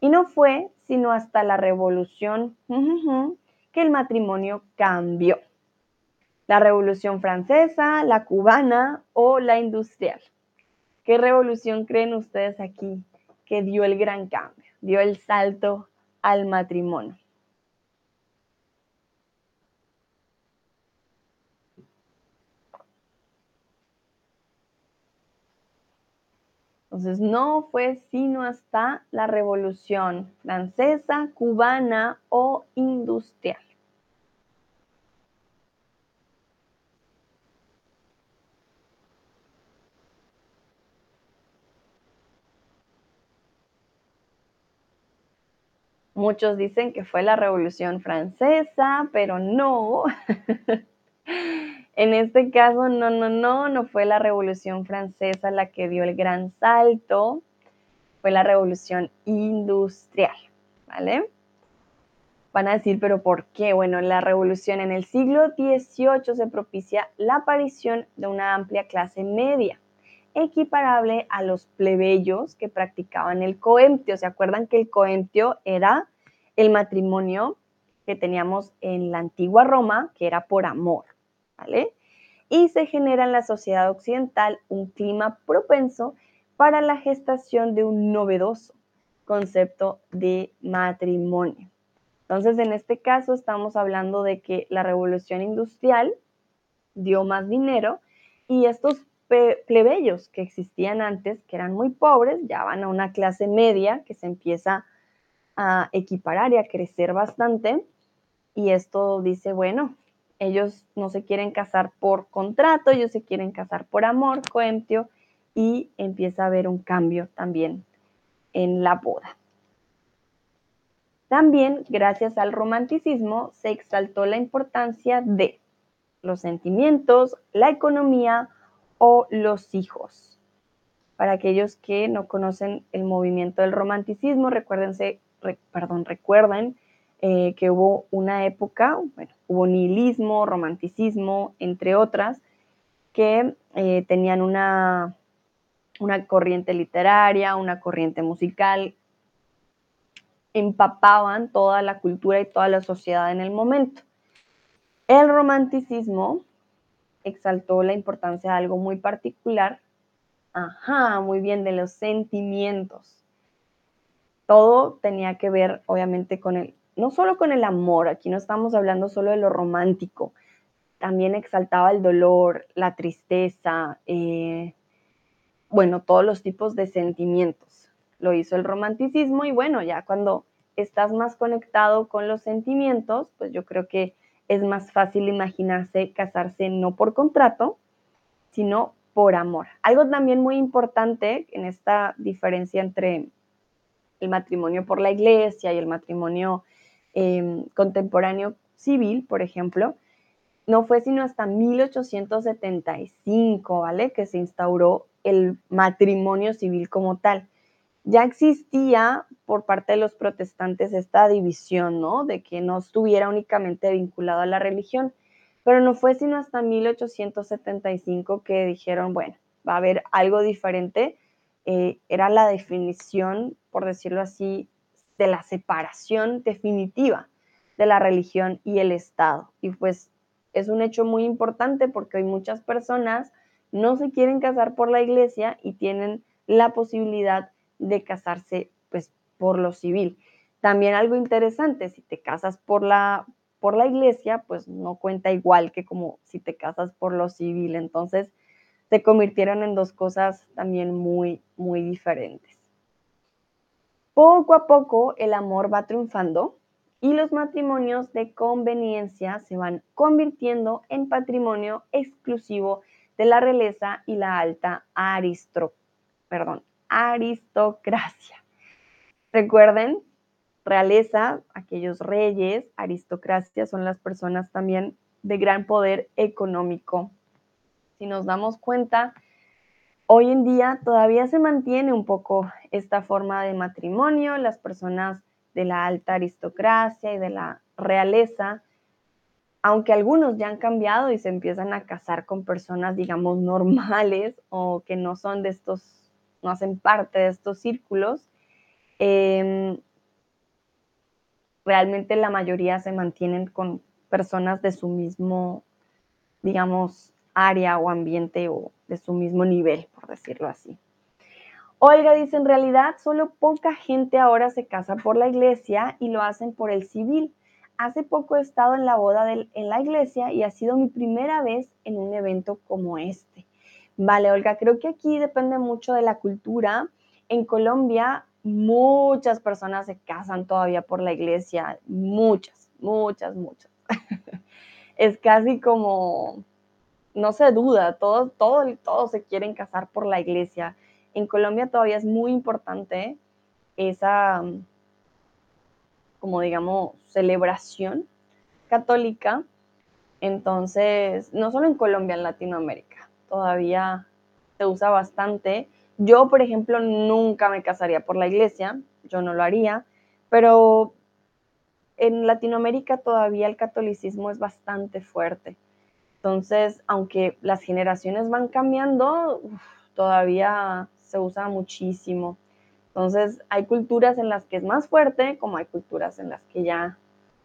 Speaker 1: Y no fue sino hasta la revolución que el matrimonio cambió. La revolución francesa, la cubana o la industrial. ¿Qué revolución creen ustedes aquí que dio el gran cambio, dio el salto al matrimonio? Entonces no fue sino hasta la revolución francesa, cubana o industrial. Muchos dicen que fue la Revolución Francesa, pero no. En este caso, no, no, no, no fue la Revolución Francesa la que dio el gran salto, fue la Revolución Industrial, ¿vale? Van a decir, pero ¿por qué? Bueno, la revolución en el siglo XVIII se propicia la aparición de una amplia clase media, equiparable a los plebeyos que practicaban el coemptio. ¿Se acuerdan que el coemptio era el matrimonio que teníamos en la antigua Roma, que era por amor? Y se genera en la sociedad occidental un clima propenso para la gestación de un novedoso concepto de matrimonio. Entonces, en este caso estamos hablando de que la revolución industrial dio más dinero y estos plebeyos que existían antes, que eran muy pobres, ya van a una clase media que se empieza a equiparar y a crecer bastante. Y esto dice, bueno, ellos no se quieren casar por contrato, ellos se quieren casar por amor, coemptio, y empieza a haber un cambio también en la boda. También, gracias al romanticismo, se exaltó la importancia de los sentimientos, la economía o los hijos. Para aquellos que no conocen el movimiento del romanticismo, recuérdense, perdón, recuerden eh, que hubo una época, bueno, hubo nihilismo, romanticismo, entre otras, que eh, tenían una, una corriente literaria, una corriente musical, empapaban toda la cultura y toda la sociedad en el momento. El romanticismo exaltó la importancia de algo muy particular, ajá, muy bien, de los sentimientos. Todo tenía que ver, obviamente, con el no solo con el amor, aquí no estamos hablando solo de lo romántico, también exaltaba el dolor, la tristeza, eh, bueno, todos los tipos de sentimientos. Lo hizo el romanticismo y bueno, ya cuando estás más conectado con los sentimientos, pues yo creo que es más fácil imaginarse casarse no por contrato, sino por amor. Algo también muy importante en esta diferencia entre el matrimonio por la iglesia y el matrimonio Em, contemporáneo civil, por ejemplo, no fue sino hasta 1875, ¿vale? Que se instauró el matrimonio civil como tal. Ya existía por parte de los protestantes esta división, ¿no? De que no estuviera únicamente vinculado a la religión, pero no fue sino hasta 1875 que dijeron, bueno, va a haber algo diferente. Eh, era la definición, por decirlo así, de la separación definitiva de la religión y el Estado. Y pues es un hecho muy importante porque hoy muchas personas no se quieren casar por la iglesia y tienen la posibilidad de casarse pues por lo civil. También algo interesante, si te casas por la, por la iglesia, pues no cuenta igual que como si te casas por lo civil. Entonces, se convirtieron en dos cosas también muy, muy diferentes. Poco a poco el amor va triunfando y los matrimonios de conveniencia se van convirtiendo en patrimonio exclusivo de la realeza y la alta aristocracia. Recuerden, realeza, aquellos reyes, aristocracia son las personas también de gran poder económico. Si nos damos cuenta, hoy en día todavía se mantiene un poco esta forma de matrimonio, las personas de la alta aristocracia y de la realeza, aunque algunos ya han cambiado y se empiezan a casar con personas, digamos, normales o que no son de estos, no hacen parte de estos círculos, em, realmente la mayoría se mantienen con personas de su mismo, digamos, área o ambiente o de su mismo nivel, por decirlo así. Olga dice, en realidad solo poca gente ahora se casa por la iglesia y lo hacen por el civil. Hace poco he estado en la boda en la iglesia y ha sido mi primera vez en un evento como este. Vale, Olga, creo que aquí depende mucho de la cultura. En Colombia muchas personas se casan todavía por la iglesia, muchas, muchas, muchas. es casi como, no se duda, todos, todos, todos se quieren casar por la iglesia. En Colombia todavía es muy importante esa, como digamos, celebración católica. Entonces, no solo en Colombia, en Latinoamérica, todavía se usa bastante. Yo, por ejemplo, nunca me casaría por la iglesia, yo no lo haría, pero en Latinoamérica todavía el catolicismo es bastante fuerte. Entonces, aunque las generaciones van cambiando, todavía se usa muchísimo. Entonces, hay culturas en las que es más fuerte, como hay culturas en las que ya,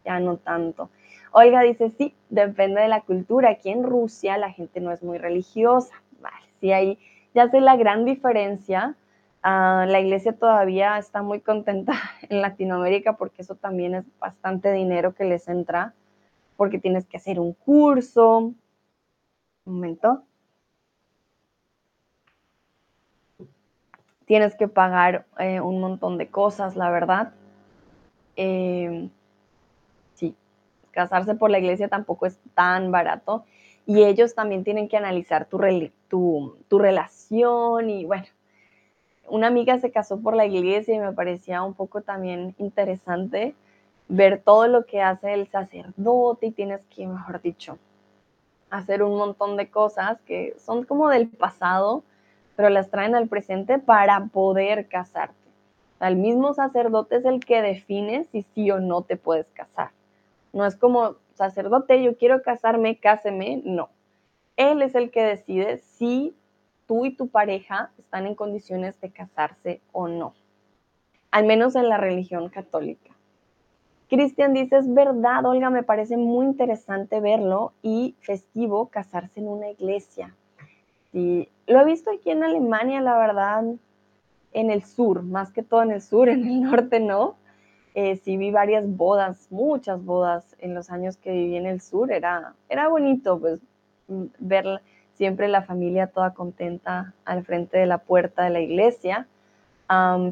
Speaker 1: ya no tanto. Olga dice, sí, depende de la cultura. Aquí en Rusia la gente no es muy religiosa. Vale, sí, ahí ya sé la gran diferencia. Ah, la iglesia todavía está muy contenta en Latinoamérica porque eso también es bastante dinero que les entra, porque tienes que hacer un curso. Un momento. tienes que pagar eh, un montón de cosas, la verdad. Em, sí, casarse por la iglesia tampoco es tan barato y ellos también tienen que analizar tu, tu, tu relación y bueno, una amiga se casó por la iglesia y me parecía un poco también interesante ver todo lo que hace el sacerdote y tienes que, mejor dicho, hacer un montón de cosas que son como del pasado, pero las traen al presente para poder casarte. el mismo sacerdote es el que define si sí o no te puedes casar. No es como, sacerdote, yo quiero casarme, cáseme, no. Él es el que decide si tú y tu pareja están en condiciones de casarse o no. Al menos en la religión católica. Cristian dice, es verdad, Olga, me parece muy interesante verlo y festivo casarse en una iglesia. Y lo he visto aquí en Alemania, la verdad, en el sur, más que todo en el sur, en el norte no. Eh, sí vi varias bodas, muchas bodas en los años que viví en el sur. Era, era bonito, pues, mm, ver siempre la familia toda contenta al frente de la puerta de la iglesia.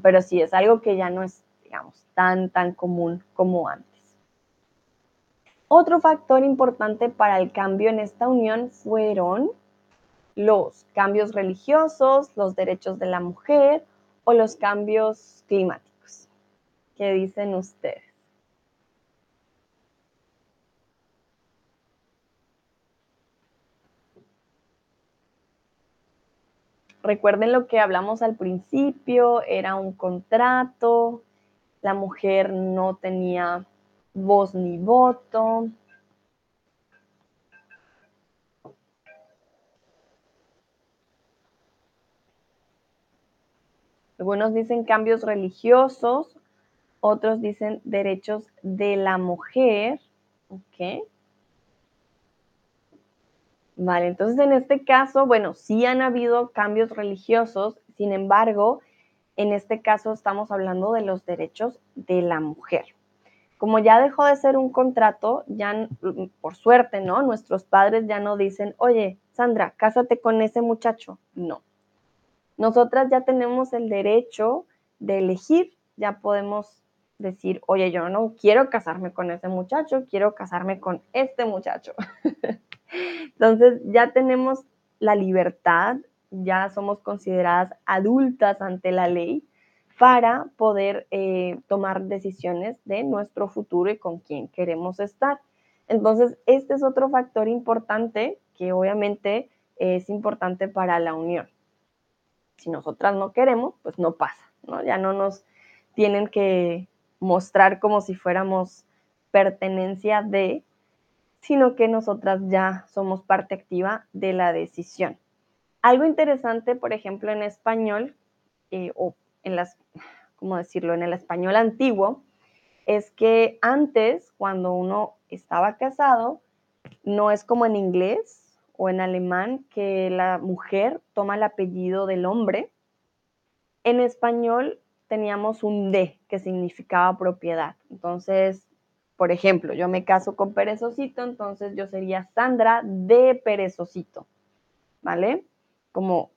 Speaker 1: pero sí, es algo que ya no es, digamos, tan, tan común como antes. Otro factor importante para el cambio en esta unión fueron los cambios religiosos, los derechos de la mujer o los cambios climáticos. ¿Qué dicen ustedes? Recuerden lo que hablamos al principio, era un contrato, la mujer no tenía voz ni voto, Algunos dicen cambios religiosos, otros dicen derechos de la mujer. ¿Ok? Vale, entonces en este caso, bueno, sí han habido cambios religiosos, sin embargo, en este caso estamos hablando de los derechos de la mujer. como ya dejó de ser un contrato, ya por suerte, ¿no? Nuestros padres ya no dicen, oye, Sandra, cásate con ese muchacho. No. Nosotras ya tenemos el derecho de elegir, ya podemos decir, oye, yo no quiero casarme con ese muchacho, quiero casarme con este muchacho. Entonces ya tenemos la libertad, ya somos consideradas adultas ante la ley para poder eh, tomar decisiones de nuestro futuro y con quién queremos estar. Entonces, este es otro factor importante que obviamente es importante para la unión. Si nosotras no queremos, pues no pasa, ¿no? Ya no nos tienen que mostrar como si fuéramos pertenencia de, sino que nosotras ya somos parte activa de la decisión. Algo interesante, por ejemplo, en español, eh, o en las, ¿cómo decirlo?, en el español antiguo, es que antes, cuando uno estaba casado, no es como en inglés o en alemán, que la mujer toma el apellido del hombre. En español teníamos un D, que significaba propiedad. Entonces, por ejemplo, yo me caso con Perezocito, entonces yo sería Sandra de Perezocito, ¿vale? Como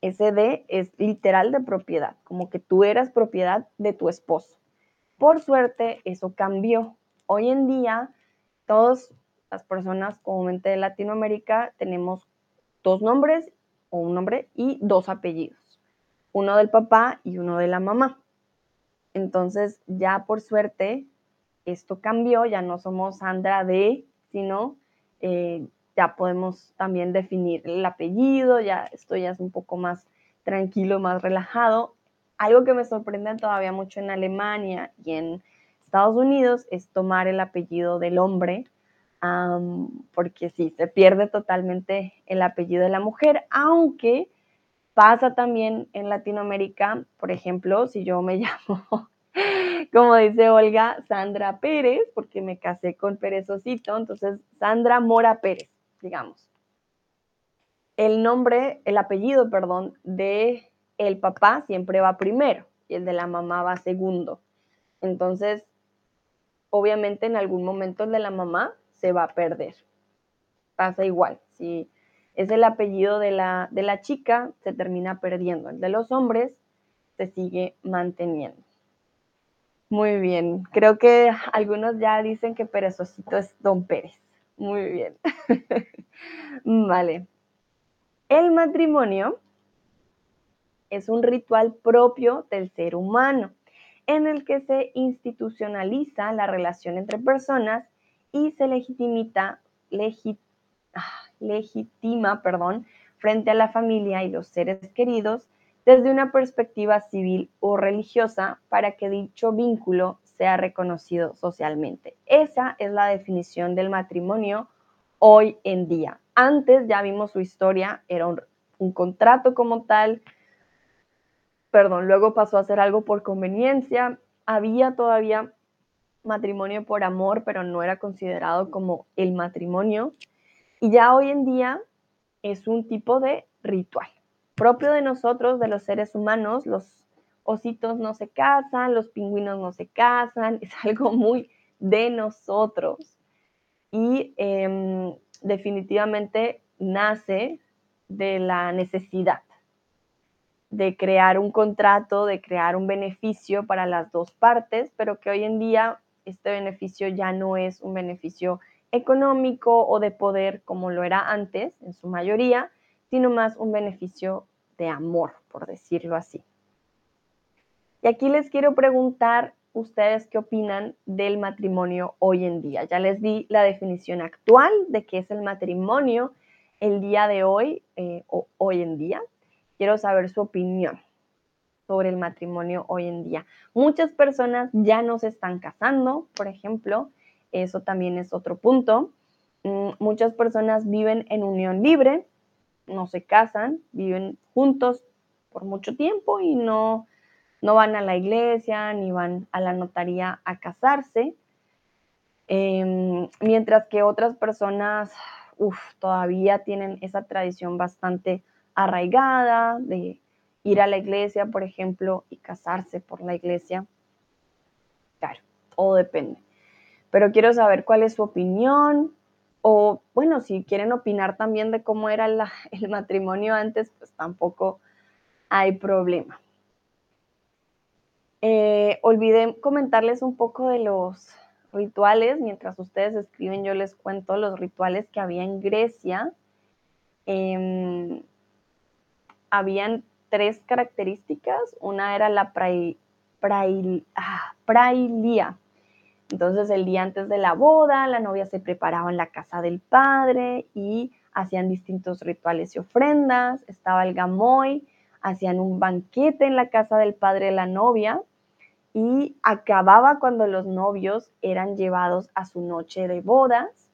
Speaker 1: ese de es literal de propiedad, como que tú eras propiedad de tu esposo. Por suerte, eso cambió. Hoy en día, todas las personas comúnmente de Latinoamérica tenemos dos nombres o un nombre y dos apellidos, uno del papá y uno de la mamá. Entonces, ya por suerte, esto cambió, ya no somos Sandra de, sino eh, ya podemos también definir el apellido, ya esto ya es un poco más tranquilo, más relajado. Algo que me sorprende todavía mucho en Alemania y en Estados Unidos es tomar el apellido del hombre, porque sí, se pierde totalmente el apellido de la mujer, aunque pasa también en Latinoamérica, por ejemplo, si yo me llamo como dice Olga, Sandra Pérez, porque me casé con Perezocito, entonces Sandra Mora Pérez digamos. El nombre, el apellido, perdón, de el papá siempre va primero y el de la mamá va segundo. Entonces, obviamente en algún momento el de la mamá se va a perder. Pasa igual. Si es el apellido de la, de la chica, se termina perdiendo. El de los hombres se sigue manteniendo. Muy bien. Creo que algunos ya dicen que Perezocito es Don Pérez. Muy bien. vale. El matrimonio es un ritual propio del ser humano en el que se institucionaliza la relación entre personas y se ah, legitima perdón, frente a la familia y los seres queridos desde una perspectiva civil o religiosa para que dicho vínculo sea reconocido socialmente. Esa es la definición del matrimonio hoy en día. Antes ya vimos su historia, era un, contrato como tal, perdón, luego pasó a ser algo por conveniencia, había todavía matrimonio por amor, pero no era considerado como el matrimonio. Y ya hoy en día es un tipo de ritual propio de nosotros, de los seres humanos, los ositos no se casan, los pingüinos no se casan, es algo muy de nosotros. Y em, definitivamente nace de la necesidad de crear un contrato, de crear un beneficio para las dos partes, pero que hoy en día este beneficio ya no es un beneficio económico o de poder como lo era antes en su mayoría, sino más un beneficio de amor, por decirlo así. Y aquí les quiero preguntar ustedes qué opinan del matrimonio hoy en día. Ya les di la definición actual de qué es el matrimonio el día de hoy eh, o hoy en día. Quiero saber su opinión sobre el matrimonio hoy en día. Muchas personas ya no se están casando, por ejemplo. Eso también es otro punto. Mm, muchas personas viven en unión libre, no se casan, viven juntos por mucho tiempo y no no van a la iglesia ni van a la notaría a casarse, em, mientras que otras personas todavía tienen esa tradición bastante arraigada de ir a la iglesia, por ejemplo, y casarse por la iglesia. Claro, o depende. Pero quiero saber cuál es su opinión o, bueno, si quieren opinar también de cómo era el matrimonio antes, pues tampoco hay problema. Eh, olvidé comentarles un poco de los rituales. Mientras ustedes escriben, yo les cuento los rituales que había en Grecia. Em, habían tres características. Una era la ah, prailía. Entonces, el día antes de la boda, la novia se preparaba en la casa del padre y hacían distintos rituales y ofrendas. Estaba el gamoy, hacían un banquete en la casa del padre de la novia y acababa cuando los novios eran llevados a su noche de bodas.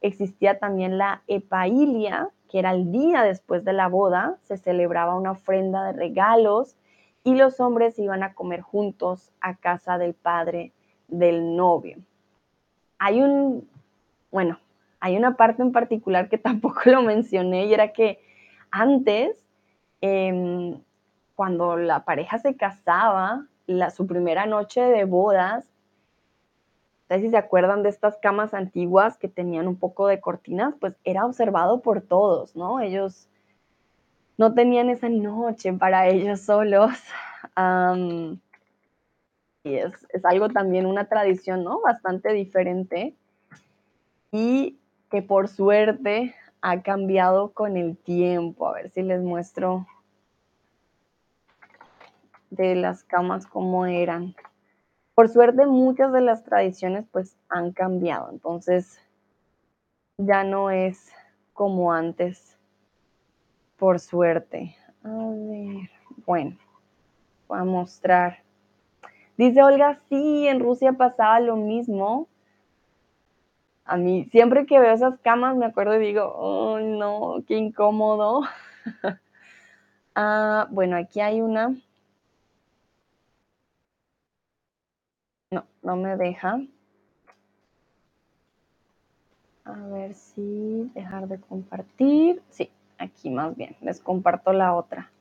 Speaker 1: Existía también la epailia, que era el día después de la boda, se celebraba una ofrenda de regalos y los hombres iban a comer juntos a casa del padre del novio. Hay un, bueno, hay una parte en particular que tampoco lo mencioné y era que antes, em, cuando la pareja se casaba, su primera noche de bodas, no sé si se acuerdan de estas camas antiguas que tenían un poco de cortinas, pues era observado por todos, ¿no? Ellos no tenían esa noche para ellos solos. y es, algo también, una tradición, ¿no? Bastante diferente y que por suerte ha cambiado con el tiempo. A ver si les muestro de las camas como eran. Por suerte muchas de las tradiciones pues han cambiado, entonces ya no es como antes, por suerte. A ver, bueno, voy a mostrar. Dice Olga, sí, en Rusia pasaba lo mismo. A mí, siempre que veo esas camas me acuerdo y digo, oh no, qué incómodo. ah, bueno, aquí hay una No, no me deja. A ver si dejar de compartir. Sí, aquí más bien. Les comparto la otra.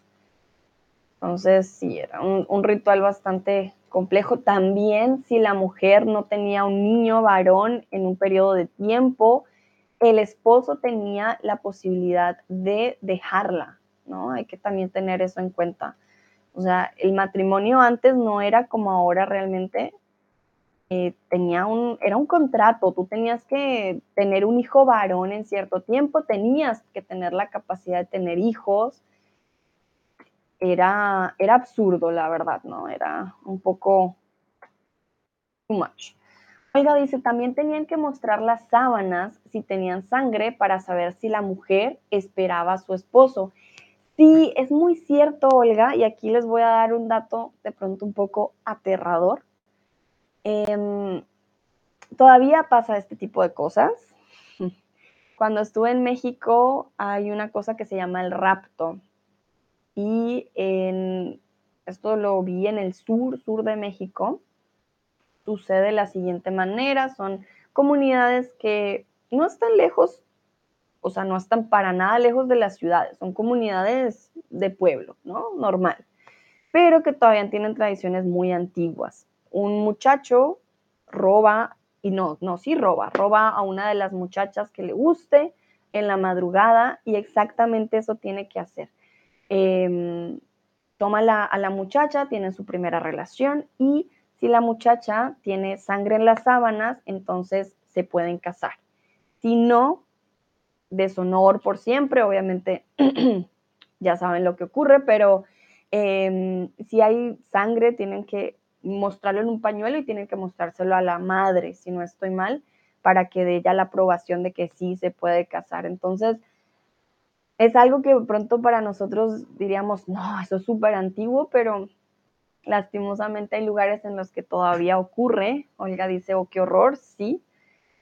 Speaker 1: Entonces, sí, era un, ritual bastante complejo. También si la mujer no tenía un niño varón en un periodo de tiempo, el esposo tenía la posibilidad de dejarla, ¿no? Hay que también tener eso en cuenta. O sea, el matrimonio antes no era como ahora realmente, eh, tenía un, era un contrato, tú tenías que tener un hijo varón en cierto tiempo, tenías que tener la capacidad de tener hijos. Era, era absurdo, la verdad, ¿no? Era un poco too much. Oiga, dice, también tenían que mostrar las sábanas si tenían sangre para saber si la mujer esperaba a su esposo. Sí, es muy cierto, Olga, y aquí les voy a dar un dato de pronto un poco aterrador. Em, todavía pasa este tipo de cosas. Cuando estuve en México hay una cosa que se llama el rapto. Y en, esto lo vi en el sur, sur de México. Sucede de la siguiente manera. Son comunidades que no están lejos, o sea, no están para nada lejos de las ciudades. Son comunidades de pueblo, ¿no? Normal. Pero que todavía tienen tradiciones muy antiguas un muchacho roba, y no, no, sí roba, roba a una de las muchachas que le guste en la madrugada y exactamente eso tiene que hacer. Em, toma a la muchacha, tiene su primera relación y si la muchacha tiene sangre en las sábanas, entonces se pueden casar. Si no, deshonor por siempre, obviamente ya saben lo que ocurre, pero em, si hay sangre, tienen que mostrarlo en un pañuelo y tienen que mostrárselo a la madre, si no estoy mal, para que dé ya la aprobación de que sí se puede casar. Entonces, es algo que pronto para nosotros diríamos, no, eso es súper antiguo, pero lastimosamente hay lugares en los que todavía ocurre. Olga dice, oh, qué horror, sí,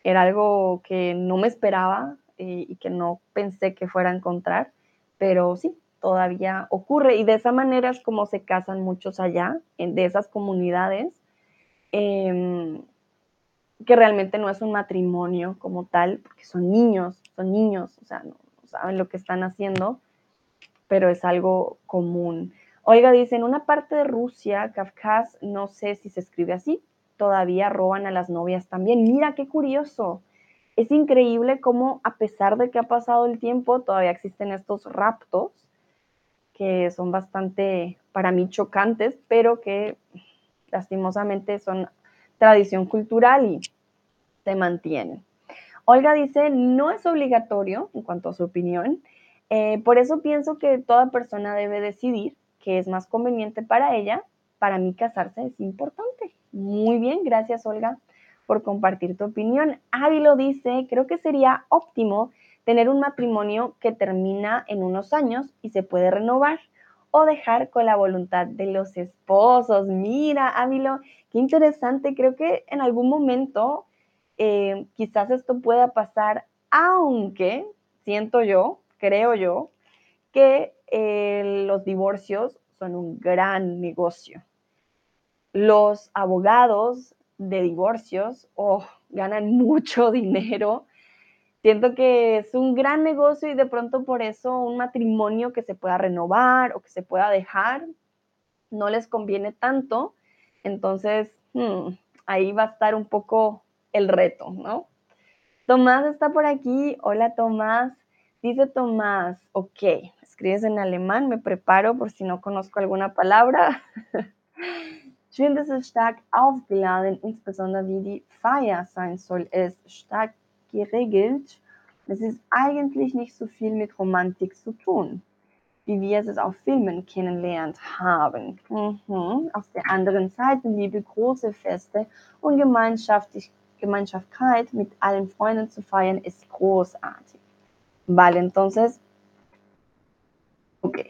Speaker 1: era algo que no me esperaba y, y que no pensé que fuera a encontrar, pero sí, todavía ocurre y de esa manera es como se casan muchos allá, en, de esas comunidades, em, que realmente no es un matrimonio como tal, porque son niños, son niños, o sea, no, saben lo que están haciendo, pero es algo común. Oiga, dice, en una parte de Rusia, Kafkas, no sé si se escribe así, todavía roban a las novias también. Mira qué curioso. Es increíble cómo a pesar de que ha pasado el tiempo, todavía existen estos raptos que son bastante para mí chocantes, pero que lastimosamente son tradición cultural y se mantienen. Olga dice, no es obligatorio en cuanto a su opinión, eh, por eso pienso que toda persona debe decidir qué es más conveniente para ella. Para mí casarse es importante. Muy bien, gracias Olga por compartir tu opinión. Ávilo dice, creo que sería óptimo tener un matrimonio que termina en unos años y se puede renovar o dejar con la voluntad de los esposos. Mira, Ávilo, qué interesante. Creo que en algún momento eh, quizás esto pueda pasar, aunque siento yo, creo yo, que eh, los divorcios son un gran negocio. Los abogados de divorcios oh, ganan mucho dinero Siento que es un gran negocio y de pronto por eso un matrimonio que se pueda renovar o que se pueda dejar no les conviene tanto. Entonces, hmm, ahí va a estar un poco el reto, ¿no? Tomás está por aquí. Hola, Tomás. Dice Tomás, ok, escribes en alemán, me preparo por si no conozco alguna palabra. Schön, dass es stark aufgeladen, insbesondere wie die Feier sein soll, es stark geregelt. Es ist eigentlich nicht so viel mit Romantik zu tun, wie wir es auf Filmen kennengelernt haben. Mhm. Auf der anderen Seite liebe große Feste und Gemeinschaftlichkeit mit allen Freunden zu feiern ist großartig. Vale, entonces, ok.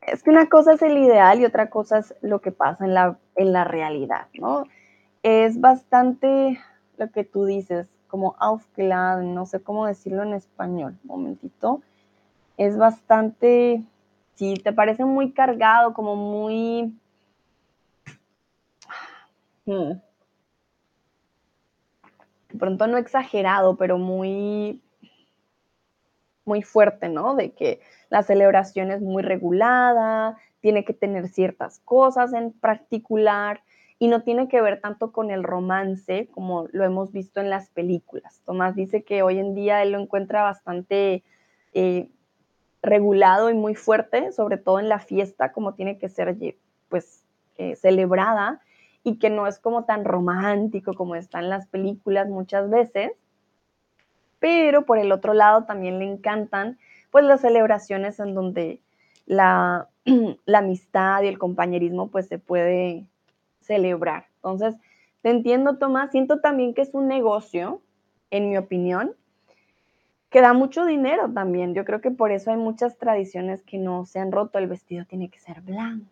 Speaker 1: Es que una cosa es el ideal y otra cosa es lo que pasa en la, en la realidad, ¿no? Es bastante lo que tú dices, como aufgeladen, no sé cómo decirlo en español, momentito. Es bastante, sí, te parece muy cargado, como muy... Hmm. De pronto no exagerado, pero muy muy fuerte, ¿no? De que la celebración es muy regulada, tiene que tener ciertas cosas en particular, y no tiene que ver tanto con el romance como lo hemos visto en las películas. Tomás dice que hoy en día él lo encuentra bastante eh, regulado y muy fuerte, sobre todo en la fiesta, como tiene que ser pues eh, celebrada y que no es como tan romántico como está en las películas muchas veces. Pero por el otro lado también le encantan pues las celebraciones en donde la, la amistad y el compañerismo pues se puede celebrar. Entonces, te entiendo, Tomás. Siento también que es un negocio, en mi opinión, que da mucho dinero también. Yo creo que por eso hay muchas tradiciones que no se han roto. El vestido tiene que ser blanco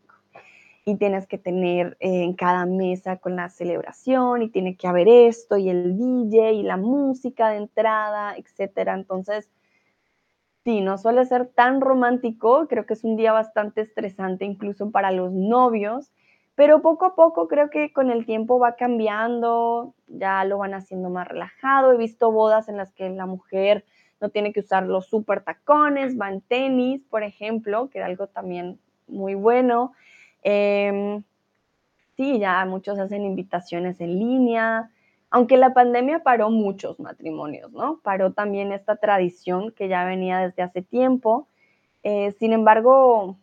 Speaker 1: y tienes que tener eh, en cada mesa con la celebración y tiene que haber esto y el DJ y la música de entrada, etcétera. Entonces, sí, no suele ser tan romántico. Creo que es un día bastante estresante incluso para los novios pero poco a poco creo que con el tiempo va cambiando, ya lo van haciendo más relajado. He visto bodas en las que la mujer no tiene que usar los super tacones, va en tenis, por ejemplo, que era algo también muy bueno. Em, sí, ya muchos hacen invitaciones en línea, aunque la pandemia paró muchos matrimonios, ¿no? Paró también esta tradición que ya venía desde hace tiempo. Eh, sin embargo,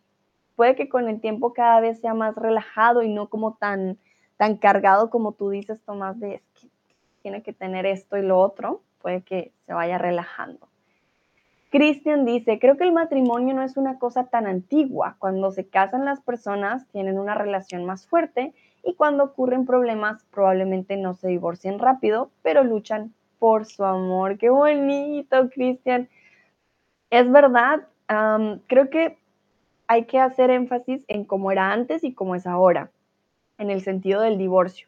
Speaker 1: puede que con el tiempo cada vez sea más relajado y no como tan, tan cargado como tú dices, Tomás, de que tiene que tener esto y lo otro, puede que se vaya relajando. Cristian dice, creo que el matrimonio no es una cosa tan antigua. Cuando se casan las personas tienen una relación más fuerte y cuando ocurren problemas probablemente no se divorcien rápido, pero luchan por su amor. Qué bonito, Cristian. Es verdad, creo que hay que hacer énfasis en cómo era antes y cómo es ahora, en el sentido del divorcio.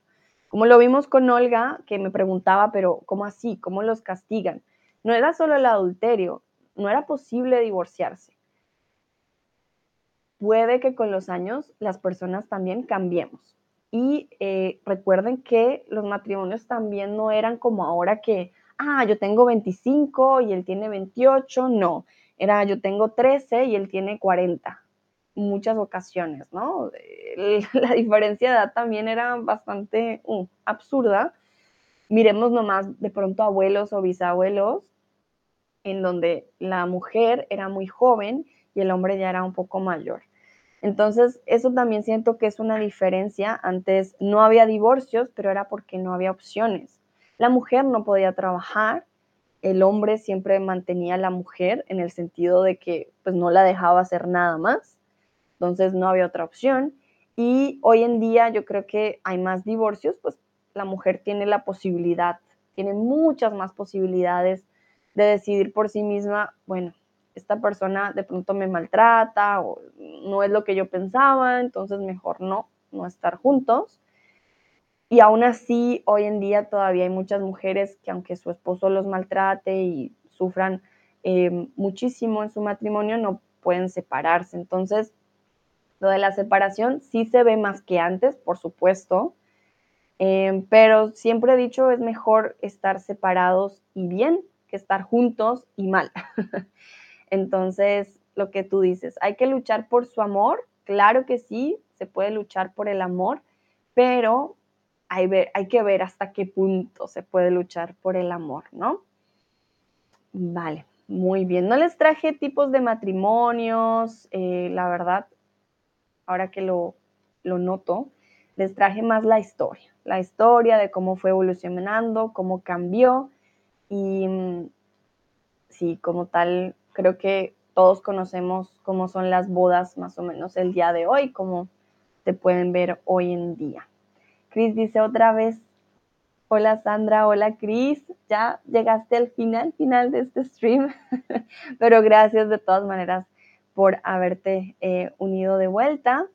Speaker 1: Como lo vimos con Olga, que me preguntaba, pero ¿cómo así? ¿Cómo los castigan? No era solo el adulterio, no era posible divorciarse. Puede que con los años las personas también cambiemos. Y eh, recuerden que los matrimonios también no eran como ahora que, ah, yo tengo 25 y él tiene 28, no, era yo tengo 13 y él tiene 40 muchas ocasiones, ¿no? La diferencia de edad también era bastante uh, absurda. Miremos nomás de pronto abuelos o bisabuelos en donde la mujer era muy joven y el hombre ya era un poco mayor. Entonces, eso también siento que es una diferencia. Antes no había divorcios, pero era porque no había opciones. La mujer no podía trabajar, el hombre siempre mantenía a la mujer en el sentido de que pues no la dejaba hacer nada más. Entonces no había otra opción. Y hoy en día yo creo que hay más divorcios, pues la mujer tiene la posibilidad, tiene muchas más posibilidades de decidir por sí misma, bueno, esta persona de pronto me maltrata o no es lo que yo pensaba, entonces mejor no, no estar juntos. Y aún así, hoy en día todavía hay muchas mujeres que aunque su esposo los maltrate y sufran eh, muchísimo en su matrimonio, no pueden separarse. Entonces, lo de la separación sí se ve más que antes, por supuesto, eh, pero siempre he dicho es mejor estar separados y bien que estar juntos y mal. Entonces, lo que tú dices, hay que luchar por su amor, claro que sí, se puede luchar por el amor, pero hay, hay que ver hasta qué punto se puede luchar por el amor, ¿no? Vale, muy bien. No les traje tipos de matrimonios, eh, la verdad, ahora que lo, lo noto, les traje más la historia, la historia de cómo fue evolucionando, cómo cambió y mm, sí, como tal, creo que todos conocemos cómo son las bodas más o menos el día de hoy, cómo se pueden ver hoy en día. Cris dice otra vez, hola Sandra, hola Cris, ya llegaste al final, final de este stream, pero gracias de todas maneras por haberte eh, unido de vuelta.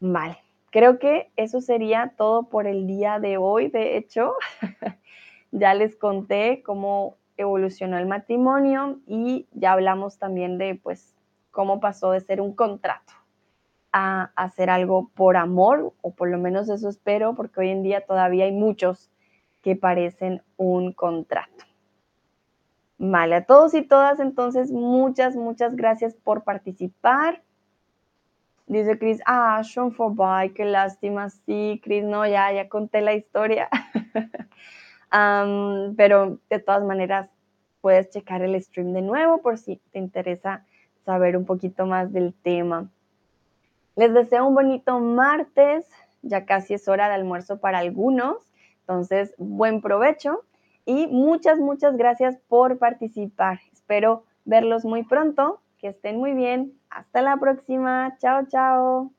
Speaker 1: Vale, creo que eso sería todo por el día de hoy, de hecho. ya les conté cómo evolucionó el matrimonio y ya hablamos también de pues cómo pasó de ser un contrato a hacer algo por amor, o por lo menos eso espero, porque hoy en día todavía hay muchos que parecen un contrato. Vale, a todos y todas, entonces muchas, muchas gracias por participar. Dice Chris, ah, Sean for bye, qué lástima. Sí, Chris, no, ya, ya conté la historia. pero de todas maneras, puedes checar el stream de nuevo por si te interesa saber un poquito más del tema. Les deseo un bonito martes, ya casi es hora de almuerzo para algunos, entonces buen provecho y muchas, muchas gracias por participar. Espero verlos muy pronto, que estén muy bien. Hasta la próxima. Chao, chao.